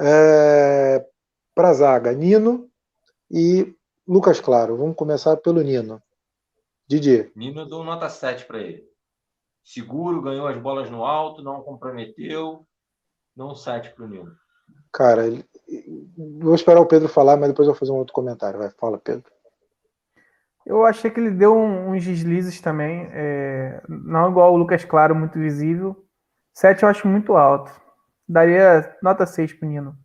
É, pra zaga, Nino e Lucas Claro. Vamos começar pelo Nino. Didier. Nino eu dou nota 7 para ele. Seguro, ganhou as bolas no alto, não comprometeu. Dou um 7 para o Nino. Cara, vou esperar o Pedro falar, mas depois eu vou fazer um outro comentário. Vai, fala, Pedro. Eu achei que ele deu uns deslizes também. é, não igual o Lucas Claro, muito visível. 7 eu acho muito alto. Daria nota 6 pro Nino.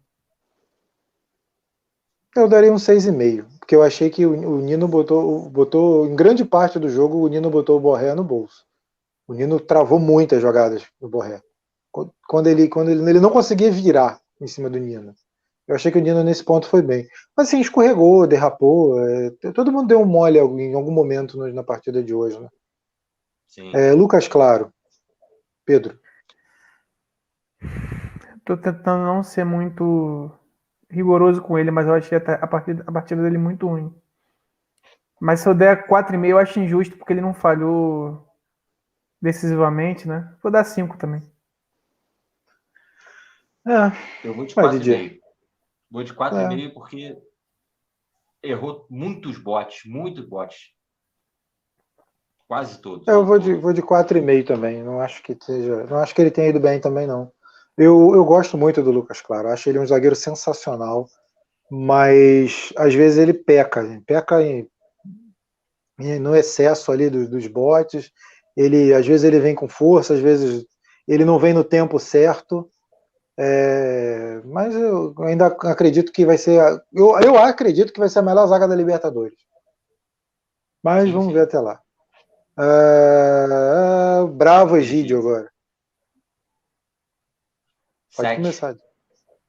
Eu daria um 6,5, porque eu achei que o, Nino botou, botou, em grande parte do jogo, o Nino botou o Borré no bolso. O Nino travou muitas jogadas no Borré. Quando- Quando ele, quando ele, ele não conseguia virar em cima do Nino. Eu achei que o Nino nesse ponto foi bem. Mas assim, escorregou, derrapou. é, todo mundo deu um mole em algum momento no- na partida de hoje. Né? Sim. É, Lucas Claro. Pedro. Tô tentando não ser muito rigoroso com ele, mas eu achei a partida, a partida dele muito ruim. Mas se eu der 4,5, eu acho injusto, porque ele não falhou decisivamente, né? Vou dar 5 também. É, Eu vou de Vai, 4,5. Vou de 4,5 porque errou muitos botes, muitos botes. Quase todos. eu vou de, vou de 4,5 também. Não acho que seja. Não acho que ele tenha ido bem também, não. Eu, eu gosto muito do Lucas Claro. Acho ele um zagueiro sensacional. Mas às vezes ele peca. ele Peca em- em- no excesso ali dos, dos botes. Ele, às vezes ele vem com força, às vezes ele não vem no tempo certo. É, mas eu ainda acredito que vai ser. a- Eu, eu acredito que vai ser a melhor zaga da Libertadores. Mas Sim, vamos sim. ver até lá. Ah, bravo Egídio agora. Pode Sete. começar.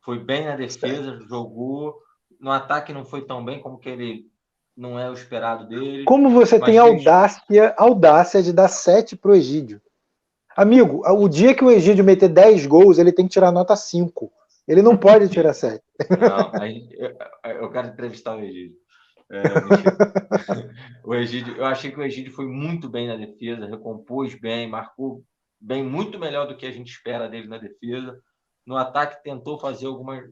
Foi bem na defesa, jogou. No ataque não foi tão bem como que ele não é o esperado dele. Como você tem audácia, audácia de dar 7 pro Egídio? Amigo, o dia que o Egídio meter 10 gols, ele tem que tirar nota 5. Ele não pode tirar 7. Não, eu, eu quero entrevistar o Egídio. É, o Egídio, eu achei que o Egídio foi muito bem na defesa, recompôs bem, marcou bem, muito melhor do que a gente espera dele na defesa. No ataque tentou fazer algumas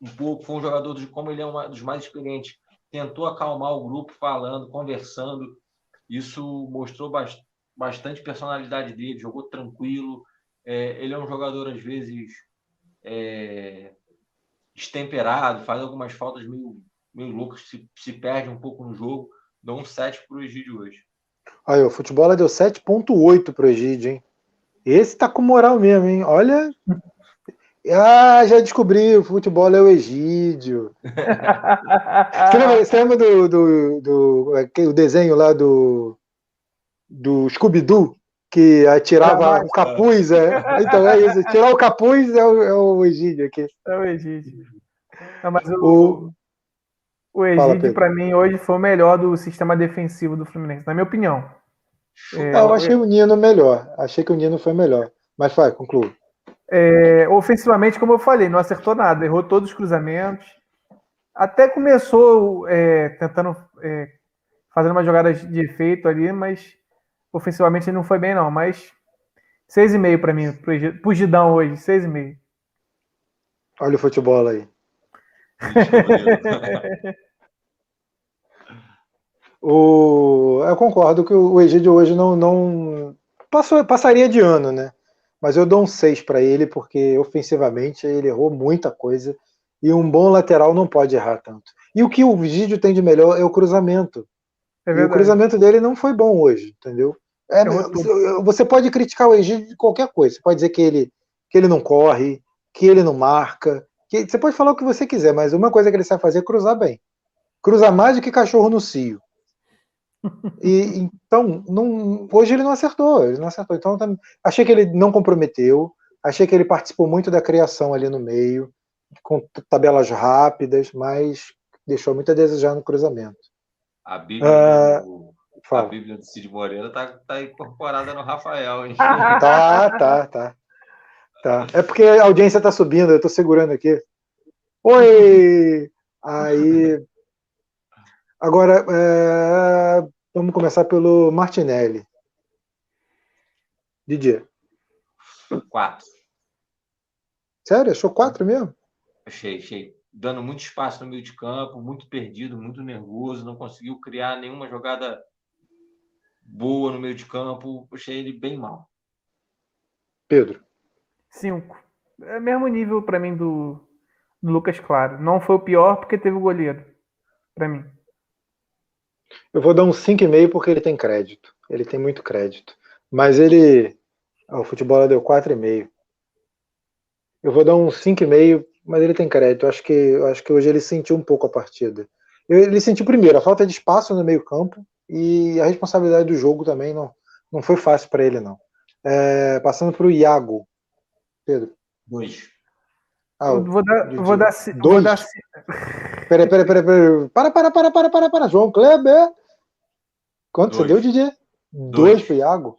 um pouco, foi um jogador de como ele é um dos mais experientes, tentou acalmar o grupo falando, conversando. Isso mostrou bastante personalidade dele, jogou tranquilo. É, ele é um jogador às vezes é, destemperado, faz algumas faltas meio meio loucas, se, se perde um pouco no jogo. Dou um 7 para o Egídio hoje. Aí, o futebol deu 7,8 para o Egídio, hein? Esse tá com moral mesmo, hein? Olha. Ah, já descobri, o futebol é o Egídio. você lembra, você lembra do, do, do, do, desenho lá do, do Scooby-Doo? Que atirava o capuz, é. Então é isso, tirar o capuz é o, é o Egídio aqui. É o Egídio. Não, mas o, o, o Egídio, para mim, hoje foi o melhor do sistema defensivo do Fluminense, na minha opinião. É, eu achei o Nino melhor. Achei que o Nino foi melhor. Mas vai, conclua. É, ofensivamente, como eu falei, não acertou nada, errou todos os cruzamentos. Até começou é, tentando é, fazendo uma jogada de efeito ali, mas ofensivamente ele não foi bem, não. Mas 6,5 para mim, pro Gidão hoje, 6,5. Olha o futebol aí. O, eu concordo que o Egídio hoje não, não passou, passaria de ano, né? Mas eu dou um 6 para ele, porque ofensivamente ele errou muita coisa e um bom lateral não pode errar tanto. E o que o Egídio tem de melhor é o cruzamento. É o cruzamento dele não foi bom hoje, entendeu? É, você pode criticar o Egídio de qualquer coisa. Você pode dizer que ele, que ele não corre, que ele não marca. Que, você pode falar o que você quiser, mas uma coisa que ele sabe fazer é cruzar bem. Cruzar mais do que cachorro no cio. E então, não, hoje ele não acertou, ele não acertou. Então, achei que ele não comprometeu, achei que ele participou muito da criação ali no meio, com tabelas rápidas, mas deixou muito a desejar no cruzamento. A Bíblia, ah, do, a Bíblia do Cid Moreira tá, tá incorporada no Rafael, hein? Tá, tá, tá. Tá. É porque a audiência tá subindo, eu tô segurando aqui. Oi! Aí. Agora, é... Vamos começar pelo Martinelli. Didier. Quatro. Sério? Achou quatro mesmo? Achei, achei. Dando muito espaço no meio de campo, muito perdido, muito nervoso, não conseguiu criar nenhuma jogada boa no meio de campo. Achei ele bem mal. Pedro. Cinco. É mesmo nível para mim do, do Lucas Claro. Não foi o pior porque teve o goleiro. Para mim. Eu vou dar um 5,5 porque ele tem crédito. Ele tem muito crédito. Mas ele. o futebol deu 4,5. Eu vou dar um 5,5, mas ele tem crédito. Eu acho que, acho que hoje ele sentiu um pouco a partida. Ele sentiu primeiro a falta de espaço no meio-campo e a responsabilidade do jogo também não, não foi fácil para ele, não. É, passando para o Iago. Pedro. Dois. Ah, vou dar, vou dar, dois. vou dar Peraí, peraí, peraí, peraí. Para, para, para, para, para, para. João Kleber. Quanto Dois. você deu, DJ? Dois, Dois pro Iago?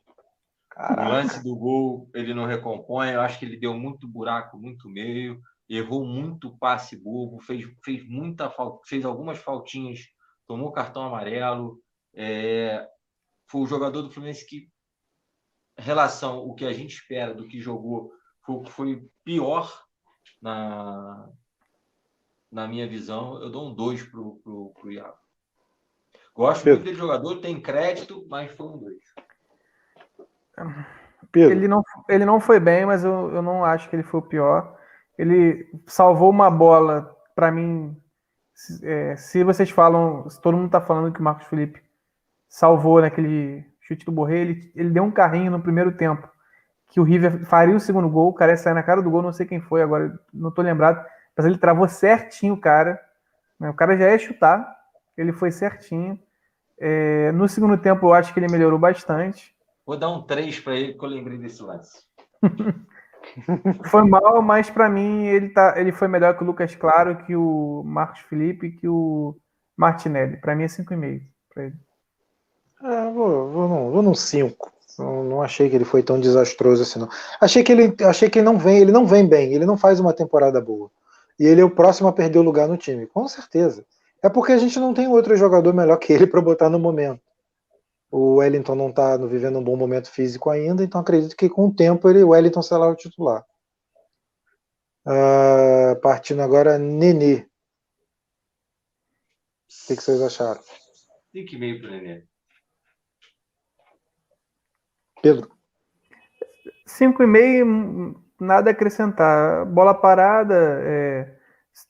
Caraca. O lance do gol, ele não recompõe. Eu acho que ele deu muito buraco, muito meio. Errou muito passe bobo. Fez, fez muita falta, fez algumas faltinhas. Tomou cartão amarelo. É, foi o jogador do Fluminense que, em relação ao que a gente espera do que jogou, foi, foi pior na, na minha visão, eu dou um 2 pro, pro, pro Iago. Gosto Pedro. muito dele jogador, tem crédito, mas foi um 2. Ele não, ele não foi bem, mas eu, eu não acho que ele foi o pior. Ele salvou uma bola, para mim. Se, é, se vocês falam, se todo mundo tá falando que o Marcos Felipe salvou naquele chute do Borré, ele, ele deu um carrinho no primeiro tempo. Que o River faria o segundo gol, o cara ia sair na cara do gol, não sei quem foi agora, não tô lembrado. Mas ele travou certinho o cara. Né? O cara já ia chutar. Ele foi certinho. É, no segundo tempo, eu acho que ele melhorou bastante. Vou dar um 3 para ele, porque eu lembrei desse lance. foi mal, mas para mim ele, tá, ele foi melhor que o Lucas Claro, que o Marcos Felipe, que o Martinelli. Para mim é 5,5 para ele. É, vou, num, vou num 5. Não, não, achei que ele foi tão desastroso assim, não. Achei que ele, achei que ele não vem, ele não vem bem, ele não faz uma temporada boa. E ele é o próximo a perder o lugar no time, com certeza. É porque a gente não tem outro jogador melhor que ele para botar no momento. O Wellington não está vivendo um bom momento físico ainda, então acredito que com o tempo ele, o Wellington será o titular. Uh, partindo agora, Nenê. O que, que vocês acharam? 5,5 para o Nenê. Pedro? 5,5, nada a acrescentar. Bola parada, é,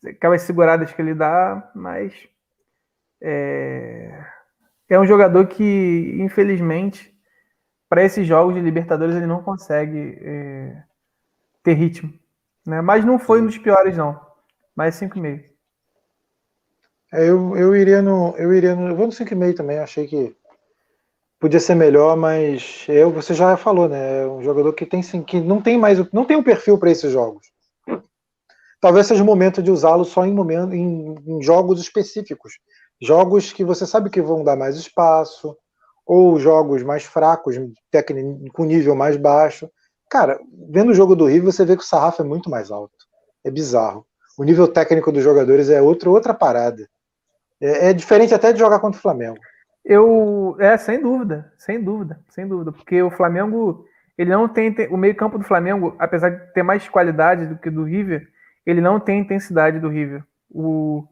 aquelas seguradas que ele dá, mas é, é um jogador que, infelizmente, para esses jogos de Libertadores ele não consegue é, ter ritmo. Né? Mas não foi um dos piores, não. Mais 5,5. É, eu, eu iria no. Eu iria no. Eu vou no 5,5 também. Achei que podia ser melhor, mas eu, você já falou, né? É um jogador que tem que não tem mais. Não tem um perfil para esses jogos. Talvez seja o momento de usá-lo só em, momento, em, em jogos específicos. Jogos que você sabe que vão dar mais espaço, ou jogos mais fracos, com nível mais baixo. Cara, vendo o jogo do Rio, você vê que o sarrafo é muito mais alto. É bizarro. O nível técnico dos jogadores é outro, outra parada. É, é diferente até de jogar contra o Flamengo. Eu, é, sem dúvida, sem dúvida, sem dúvida, porque o Flamengo, ele não tem o meio-campo do Flamengo, apesar de ter mais qualidade do que do River, ele não tem intensidade do River. O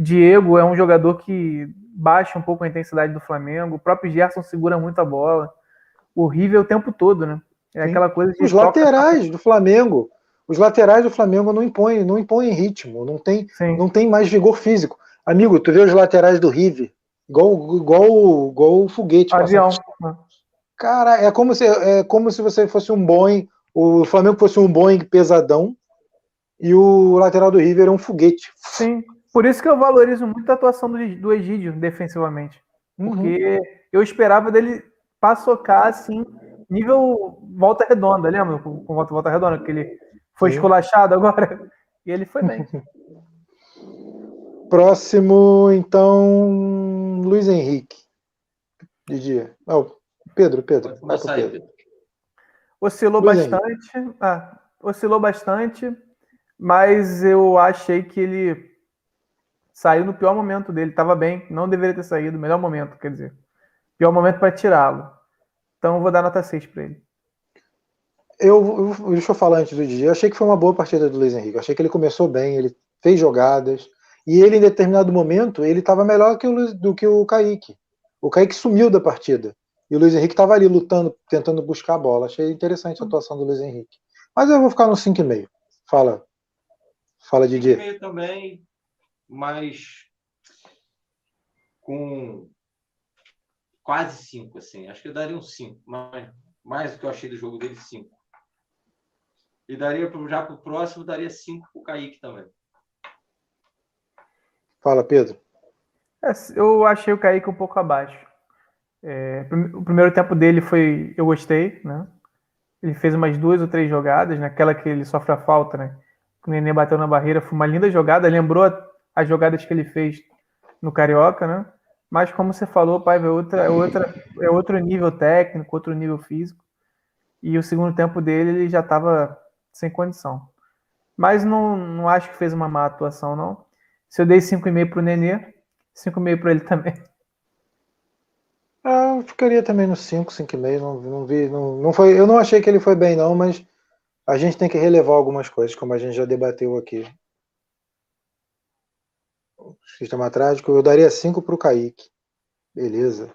Diego é um jogador que baixa um pouco a intensidade do Flamengo, o próprio Gerson segura muito a bola. O River o tempo todo, né? É Sim. aquela coisa de Os laterais do Flamengo. Os laterais do Flamengo não impõem, não impõem ritmo, não tem, não tem mais vigor físico. Amigo, tu vê os laterais do River, igual, igual, igual o foguete. Avião. Cara, é como, se, é como se você fosse um Boeing, o Flamengo fosse um Boeing pesadão e o lateral do River é um foguete. Sim, por isso que eu valorizo muito a atuação do, do Egídio defensivamente. Uhum. Porque eu esperava dele paçocar assim nível volta redonda, lembra? Com, com volta, volta redonda, que ele foi Sim. esculachado agora. E ele foi bem. Próximo, então, Luiz Henrique. Didi. Oh, Pedro, Pedro. Pedro. Oscilou Luiz bastante. Ah, oscilou bastante, mas eu achei que ele saiu no pior momento dele. Estava bem, não deveria ter saído. Melhor momento, quer dizer. Pior momento para tirá-lo. Então eu vou dar nota 6 para ele. Eu, eu, deixa eu falar antes do dia. Eu achei que foi uma boa partida do Luiz Henrique. Eu achei que ele começou bem, ele fez jogadas. E ele, em determinado momento, ele estava melhor que o, do que o Kaique. O Kaique sumiu da partida. E o Luiz Henrique estava ali lutando, tentando buscar a bola. Achei interessante a atuação do Luiz Henrique. Mas eu vou ficar no 5,5. Fala. Fala, Didi. 5,5 também, mas com quase 5, assim. Acho que eu daria um 5, mas mais do que eu achei do jogo dele, 5. E daria já para o próximo, daria 5 para o Kaique também. Fala, Pedro. É, eu achei o Kaique um pouco abaixo. É, o primeiro tempo dele foi. Eu gostei, né? Ele fez umas duas ou três jogadas, naquela né? que ele sofre a falta, né? O Nenê bateu na barreira, foi uma linda jogada, lembrou as jogadas que ele fez no Carioca, né? Mas como você falou, pai, é outra, é outra, é outro nível técnico, outro nível físico. E o segundo tempo dele ele já estava sem condição. Mas não, não acho que fez uma má atuação, não. Se eu dei 5,5 para o Nenê, 5,5 para ele também. Ah, eu ficaria também no 5, 5,5. Não, não vi. Não, não foi, eu não achei que ele foi bem, não, mas a gente tem que relevar algumas coisas, como a gente já debateu aqui sistema trágico, eu daria 5 para o Kaique. Beleza.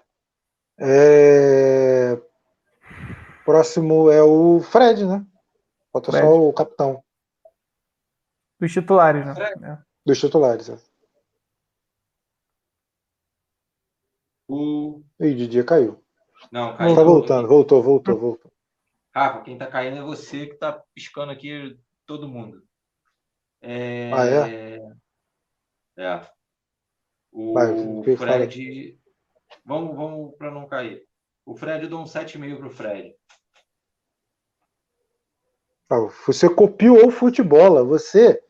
É... Próximo é o Fred, né? Falta Fred. só o capitão. Dos titulares, né? É. Dos titulares, é. O... Ih, Didia caiu. Não, caiu. Tá voltando, voltou, voltou, voltou. Rafa, quem tá caindo é você que tá piscando aqui todo mundo. É... Ah, é? É. O Vai, Fred. Vamos, vamos para não cair. O Fred eu dou um 7,5 para o Fred. Ah, você copiou o futebol. Você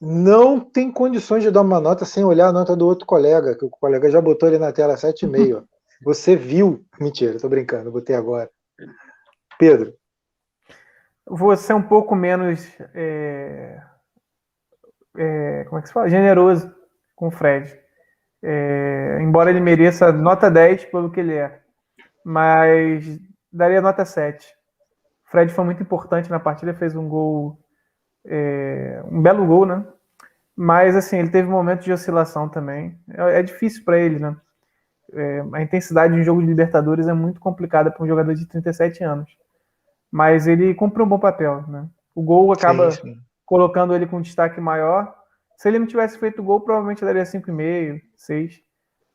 não tem condições de dar uma nota sem olhar a nota do outro colega, que o colega já botou ali na tela 7,5. Você viu. Mentira, tô brincando, botei agora. Pedro. Vou ser um pouco menos. É... É... como é que se fala? Generoso com o Fred. É... embora ele mereça nota 10 pelo que ele é. Mas daria nota 7. O Fred foi muito importante na partida, fez um gol. É... um belo gol, né? Mas assim, ele teve momentos de oscilação também. É, é difícil para ele, né? É, a intensidade de um jogo de Libertadores é muito complicada para um jogador de 37 anos. Mas ele cumpre um bom papel, né? O gol acaba sim, sim. colocando ele com um destaque maior. Se ele não tivesse feito o gol, provavelmente daria 5,5, 6.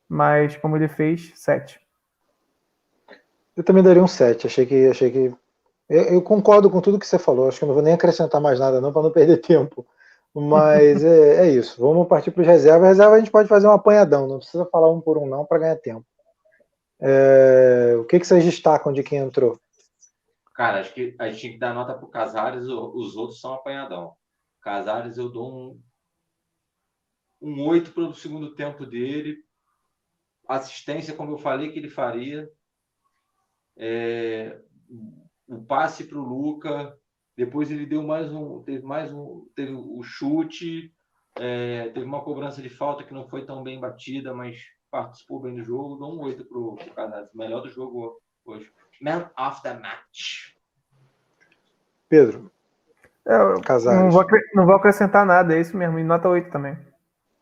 Mas como ele fez, 7. Eu também daria um 7. Achei que. Achei que... Eu, eu, concordo com tudo que você falou. Acho que eu não vou nem acrescentar mais nada, não, para não perder tempo. Mas é, é, isso. Vamos partir para os reservas. Reserva a gente pode fazer um apanhadão, não precisa falar um por um, não, para ganhar tempo. É, o que, que vocês destacam de quem entrou? Cara, acho que a gente tinha que dar nota para o Casares, os outros são apanhadão. Casares eu dou um, um 8 para o segundo tempo dele. Assistência, como eu falei que ele faria. É, o passe para o Luca, depois ele deu mais um, teve mais um, teve o chute, é, teve uma cobrança de falta que não foi tão bem batida, mas participou bem do jogo. Dou um 8 pro, pro Casares, melhor do jogo hoje. Man of the match. Pedro. É, Casares. Não vou, não vou acrescentar nada, é isso mesmo, e nota 8 também.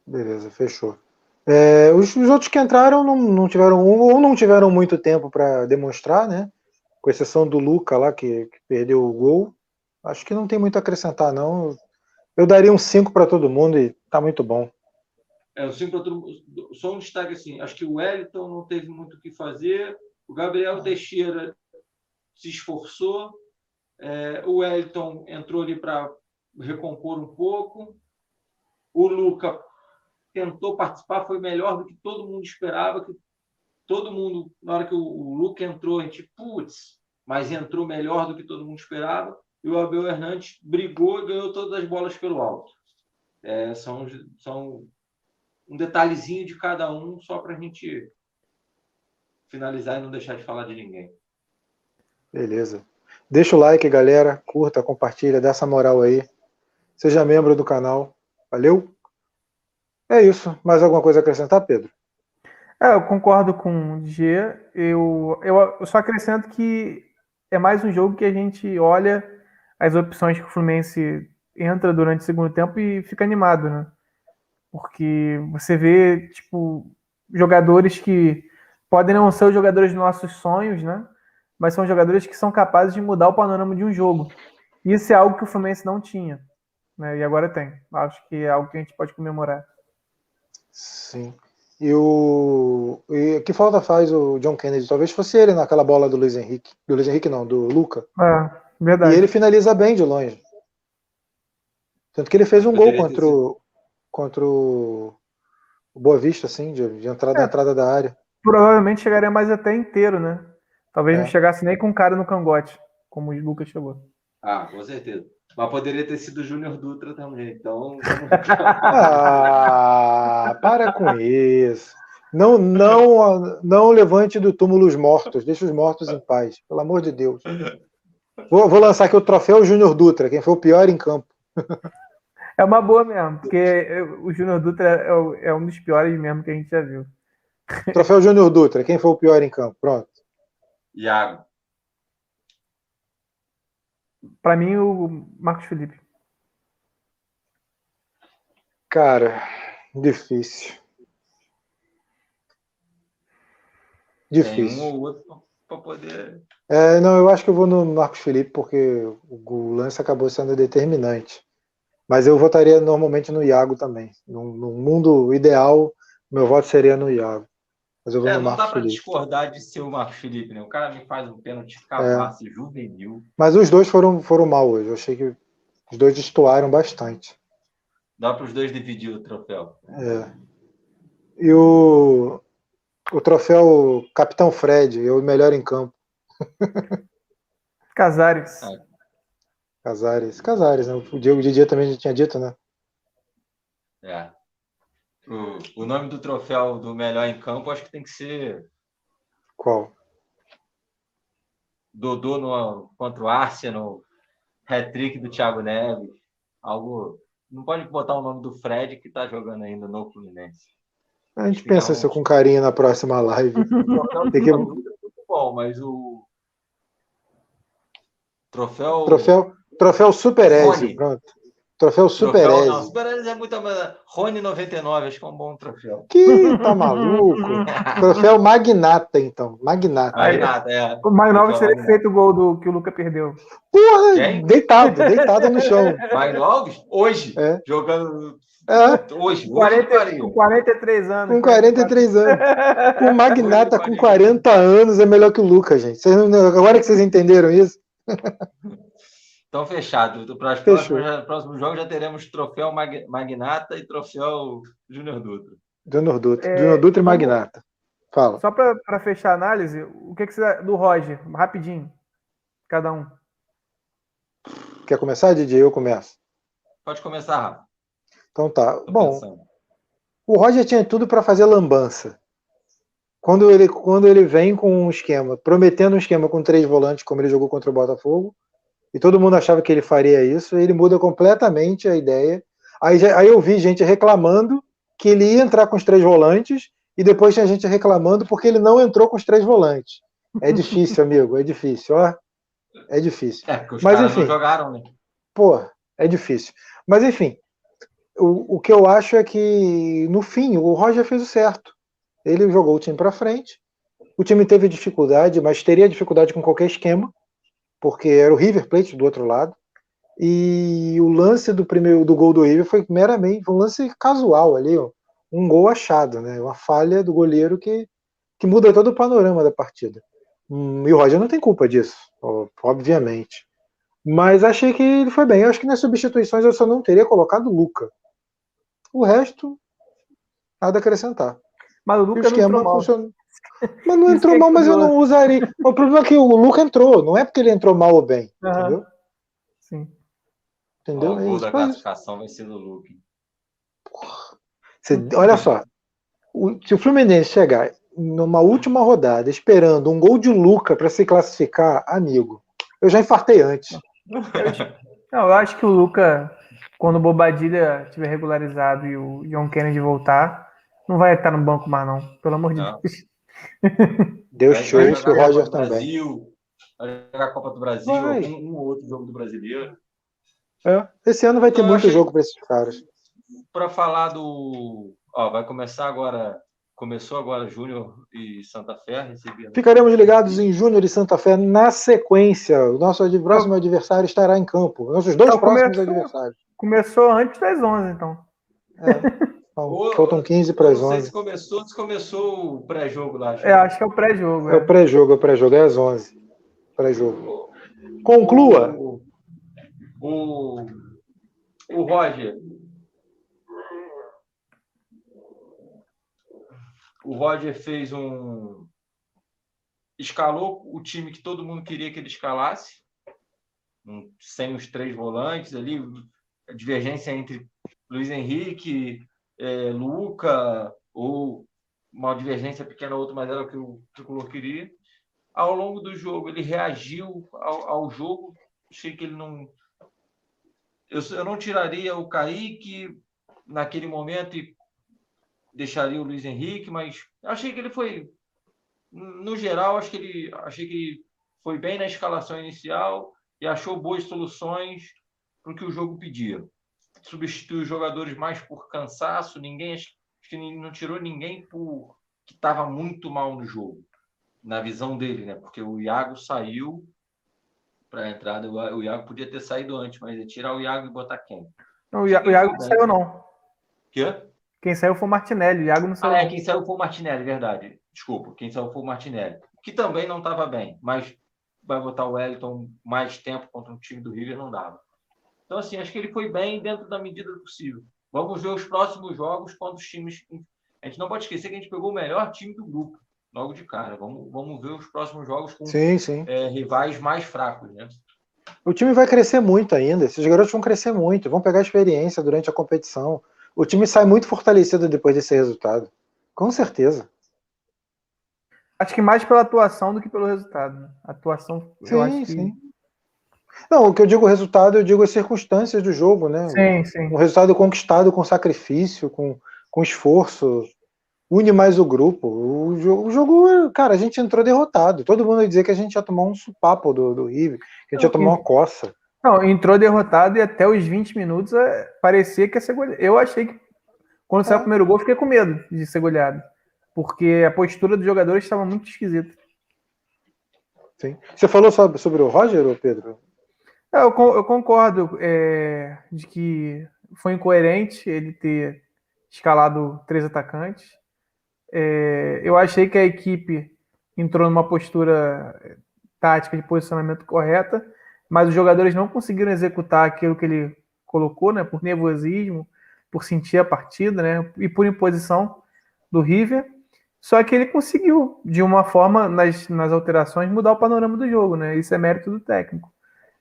Beleza, fechou. É, os, os, outros que entraram não, não tiveram ou não tiveram muito tempo para demonstrar, né? Com exceção do Luca lá que, que perdeu o gol. Acho que não tem muito a acrescentar, não. Eu daria um 5 para todo mundo e tá muito bom. É, o 5 para todo mundo. Só um destaque assim: acho que o Wellington não teve muito o que fazer, o Gabriel Teixeira se esforçou, é, o Wellington entrou ali para recompor um pouco, o Luca tentou participar, foi melhor do que todo mundo esperava, que todo mundo, na hora que o, o Luca entrou, a gente, putz, mas entrou melhor do que todo mundo esperava e o Abel Hernandes brigou e ganhou todas as bolas pelo alto. É, são, são um detalhezinho de cada um, só para a gente finalizar e não deixar de falar de ninguém. Beleza. Deixa o like, galera. Curta, compartilha, dá essa moral aí. Seja membro do canal. Valeu? É isso. Mais alguma coisa a acrescentar, Pedro? É, eu concordo com o G. Eu, eu, eu só acrescento que é mais um jogo que a gente olha as opções que o Fluminense entra durante o segundo tempo e fica animado, né? Porque você vê, tipo, jogadores que podem não ser os jogadores dos nossos sonhos, né? Mas são jogadores que são capazes de mudar o panorama de um jogo. Isso é algo que o Fluminense não tinha, né? E agora tem. Acho que é algo que a gente pode comemorar. Sim. E o e que falta faz o John Kennedy? Talvez fosse ele naquela bola do Luiz Henrique. Do Luiz Henrique não, do Luca. É. Verdade. E ele finaliza bem de longe. Tanto que ele fez um gol contra o, contra o Boa Vista, assim, de, de entrada é, entrada da área. Provavelmente chegaria mais até inteiro, né? Talvez é. não chegasse nem com cara no cangote, como o Lucas chegou. Ah, com certeza. Mas poderia ter sido o Júnior Dutra também, então. ah, para com isso. Não, não, não levante do túmulo os mortos, deixe os mortos em paz, pelo amor de Deus. Vou, vou lançar aqui o troféu Júnior Dutra, quem foi o pior em campo. É uma boa mesmo, porque o Júnior Dutra é, é, um dos piores mesmo que a gente já viu. Troféu Júnior Dutra, quem foi o pior em campo? Pronto. Iago. Para mim, o Marcos Felipe. Cara, difícil. Difícil. Tem um ou outro para poder. É, não, eu acho que eu vou no Marcos Felipe, porque o lance acabou sendo determinante. Mas eu votaria normalmente no Iago também. Num mundo ideal, meu voto seria no Iago. Mas eu vou é, no Marcos não dá para discordar de ser o Marcos Felipe, né? O cara me faz um pênalti cavasse, é. juvenil. Mas os dois foram, foram mal hoje. Eu achei que os dois destoaram bastante. Dá para os dois dividir o troféu. É. E o, o troféu Capitão Fred, é o melhor em campo. Casares. É. Casares. Casares, né? O Diego Didier também já tinha dito, né? É. O, o nome do troféu do melhor em campo acho que tem que ser. Qual? Dodô no, contra o Arsenal, hat-trick do Thiago Neves. Algo. Não pode botar o nome do Fred que está jogando ainda no Fluminense. A gente pensa isso com carinho na próxima live. Tem que... muito bom, mas o troféu. Troféu, troféu Super Eze, pronto. Troféu Super troféu, Não, Super Eze é muito. Rony 99, acho que é um bom troféu. Que tá maluco? troféu Magnata, então. Magnata. Magnata, é. O Magnata teria feito o gol do que o Luca perdeu. Porra, Quem? deitado, deitado no chão. Magnata? Hoje? É. Jogando. É. Hoje, 40, com 43 anos. Com 43 anos. O Magnata com 40 anos é melhor que o Lucas, gente. Vocês, agora que vocês entenderam isso. Então, fechado. Para os próximos, próximos, jogos já teremos troféu Magnata e troféu Júnior Dutra. Júnior Dutra. É, Júnior Dutra e Magnata. Fala. Só para fechar a análise, o que, que você do Roger? Rapidinho. Cada um. Quer começar, DJ? Eu começo. Pode começar, Rafa. Então tá. Tô Bom, pensando. o Roger tinha tudo para fazer lambança. Quando ele, quando ele vem com um esquema, prometendo um esquema com três volantes, como ele jogou contra o Botafogo, e todo mundo achava que ele faria isso, ele muda completamente a ideia. Aí, aí eu vi gente reclamando que ele ia entrar com os três volantes, e depois tinha gente reclamando porque ele não entrou com os três volantes. É difícil, amigo, é difícil, ó. É difícil. É, porque os Mas, enfim, não jogaram, né? Pô, é difícil. Mas enfim, o, o que eu acho é que, no fim, o Roger fez o certo. Ele jogou o time para frente. O time teve dificuldade, mas teria dificuldade com qualquer esquema porque era o River Plate do outro lado. E o lance do primeiro do gol do River foi meramente um lance casual ali, um gol achado, né? Uma falha do goleiro que, que muda todo o panorama da partida. Hum, e o Roger não tem culpa disso, obviamente. Mas achei que ele foi bem. Eu acho que nas substituições eu só não teria colocado o Luca. O resto, nada a acrescentar. Mas o Luca o não funcionou. Mas não entrou mal, mas eu não usaria. O problema é que o Luca entrou, não é porque ele entrou mal ou bem. Uhum. Entendeu? Sim. Entendeu? O gol da classificação vai ser do Luca. Você, olha só. O, se o Fluminense chegar numa última rodada esperando um gol de Luca para se classificar, amigo, eu já infartei antes. Não, eu acho que o Luca, quando o Bobadilha estiver regularizado e o John Kennedy voltar, não vai estar no banco mais, não. Pelo amor de Deus. Deu show o Roger também. Brasil, vai jogar a Copa do Brasil, um, um ou outro jogo do brasileiro. É, esse ano vai ter então, muito achei... jogo para esses caras. Para falar do. Ó, vai começar agora. Começou agora Júnior e Santa Fé. Recebi... Ficaremos ligados em Júnior e Santa Fé na sequência. O nosso próximo adversário estará em campo. Nossos dois então, próximos começou, adversários. Começou antes das 11, então. É. Então, faltam 15 para as 11. Não sei se começou, se começou o pré-jogo lá. É, acho que é o pré-jogo. É. é o pré-jogo, é o pré-jogo, é às 11. Pré-jogo. Conclua. O, o, o Roger. O Roger fez um. Escalou o time que todo mundo queria que ele escalasse, sem os três volantes ali, a divergência entre Luiz Henrique, é, Luca, ou uma divergência pequena ou outra, mas era o que o Tricolor queria. Ao longo do jogo, ele reagiu ao, ao jogo. Achei que ele não. Eu, eu não tiraria o Kaique naquele momento e deixaria o Luiz Henrique, mas achei que ele foi. No geral, acho que ele achei que ele foi bem na escalação inicial e achou boas soluções para o que o jogo pedia substituiu os jogadores mais por cansaço, ninguém acho que não tirou ninguém por que estava muito mal no jogo, na visão dele, né? Porque o Iago saiu para a entrada, o Iago podia ter saído antes, mas tirar o Iago e botar quem? Não, o Iago, o Iago não saiu não. Quê? Quem saiu foi o Martinelli, o Iago não saiu. Ah, é, quem saiu foi o Martinelli, verdade. Desculpa, quem saiu foi o Martinelli, que também não estava bem, mas vai botar o Wellington mais tempo contra um time do River não dava. Então, assim, acho que ele foi bem dentro da medida do possível. Vamos ver os próximos jogos quando os times. A gente não pode esquecer que a gente pegou o melhor time do grupo, logo de cara. Vamos, vamos ver os próximos jogos com sim, sim. É, rivais mais fracos, né? O time vai crescer muito ainda. Esses garotos vão crescer muito, vão pegar experiência durante a competição. o time sai muito fortalecido depois desse resultado. Com certeza. Acho que mais pela atuação do que pelo resultado. Né? Atuação, sim, eu acho que... sim. Não, o que eu digo resultado, eu digo as circunstâncias do jogo, né? Sim, sim. Um resultado conquistado com sacrifício, com, com esforço, une mais o grupo. O jogo, o jogo, cara, a gente entrou derrotado. Todo mundo ia dizer que a gente ia tomar um supapo do, do River, que a gente ia tomar uma coça. Não, entrou derrotado e até os 20 minutos é, parecia que ia ser goleado. Eu achei que quando saiu o é. primeiro gol, fiquei com medo de ser goleado. Porque a postura dos jogadores estava muito esquisita. Sim. Você falou sobre, sobre o Roger, Pedro? É, eu, eu concordo é, de que foi incoerente ele ter escalado três atacantes. É, eu achei que a equipe entrou numa postura tática de posicionamento correta, mas os jogadores não conseguiram executar aquilo que ele colocou, né, por nervosismo, por sentir a partida, né, e por imposição do River. Só que ele conseguiu, de uma forma, nas, nas alterações, mudar o panorama do jogo, né? Isso é mérito do técnico.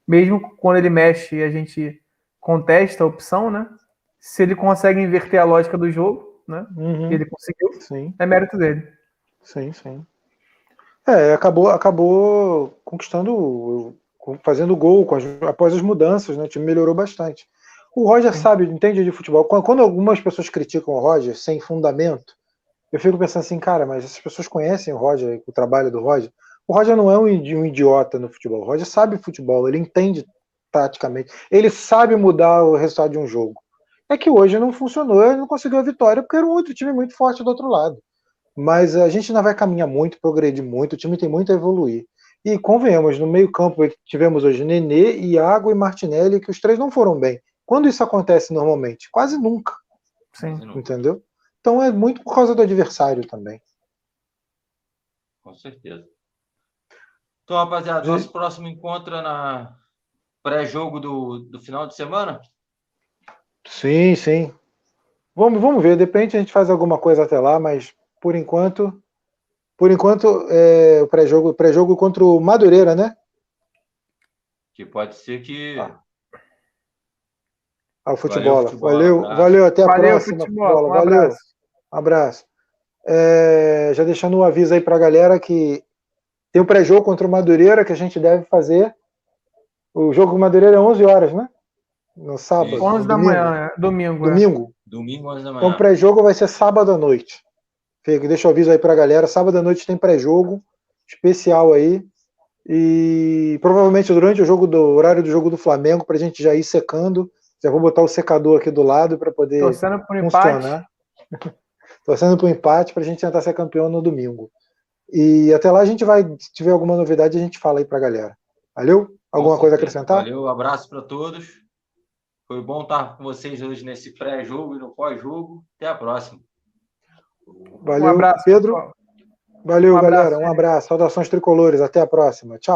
Mesmo quando ele mexe e a gente contesta a opção, né? Se ele consegue inverter a lógica do jogo, né? Uhum. Ele conseguiu. Sim. É mérito dele. Sim, sim. É, acabou, acabou conquistando, fazendo gol as, após as mudanças, né? O time melhorou bastante. O Roger sim. sabe, entende de futebol. Quando algumas pessoas criticam o Roger sem fundamento, eu fico pensando assim, cara, mas essas pessoas conhecem o Roger, o trabalho do Roger. O Roger não é um idiota no futebol. O Roger sabe futebol, ele entende taticamente, ele sabe mudar o resultado de um jogo. É que hoje não funcionou, ele não conseguiu a vitória porque era um outro time muito forte do outro lado. Mas a gente ainda vai caminhar muito, progredir muito, o time tem muito a evoluir. E convenhamos, no meio-campo tivemos hoje Nenê, Iago e Martinelli, que os três não foram bem. Quando isso acontece normalmente? Quase nunca. Sim. Entendeu? Então é muito por causa do adversário também. Com certeza. Então, rapaziada, nosso próximo encontro é na pré-jogo do, do final de semana? Sim, sim. Vamos, vamos ver, de repente a gente faz alguma coisa até lá, mas por enquanto, por enquanto, é, o pré-jogo pré-jogo contra o Madureira, né? Que pode ser que. Ah. Ah, o futebol. Valeu, futebol, valeu, valeu, até a valeu, próxima. Futebol, um valeu. Um abraço. É, já deixando um aviso aí para a galera que tem o pré-jogo contra o Madureira que a gente deve fazer. O jogo com o Madureira é 11 horas, né? No sábado. 11 da manhã, é. domingo. É. Domingo. Domingo, 11 da manhã. Então o pré-jogo vai ser sábado à noite. Deixa o aviso aí para a galera. Sábado à noite tem pré-jogo especial aí. E provavelmente durante o jogo do horário do jogo do Flamengo, para a gente já ir secando. Já vou botar o secador aqui do lado para poder Torcendo por funcionar. Empate. torcendo para o empate para a gente tentar ser campeão no domingo. E até lá a gente vai, se tiver alguma novidade, a gente fala aí para a galera. Valeu? Alguma coisa a acrescentar? Valeu, abraço para todos. Foi bom estar com vocês hoje nesse pré-jogo e no pós-jogo. Até a próxima. Valeu, um abraço, Pedro. Valeu, um galera. Um abraço. Saudações tricolores. Até a próxima. Tchau.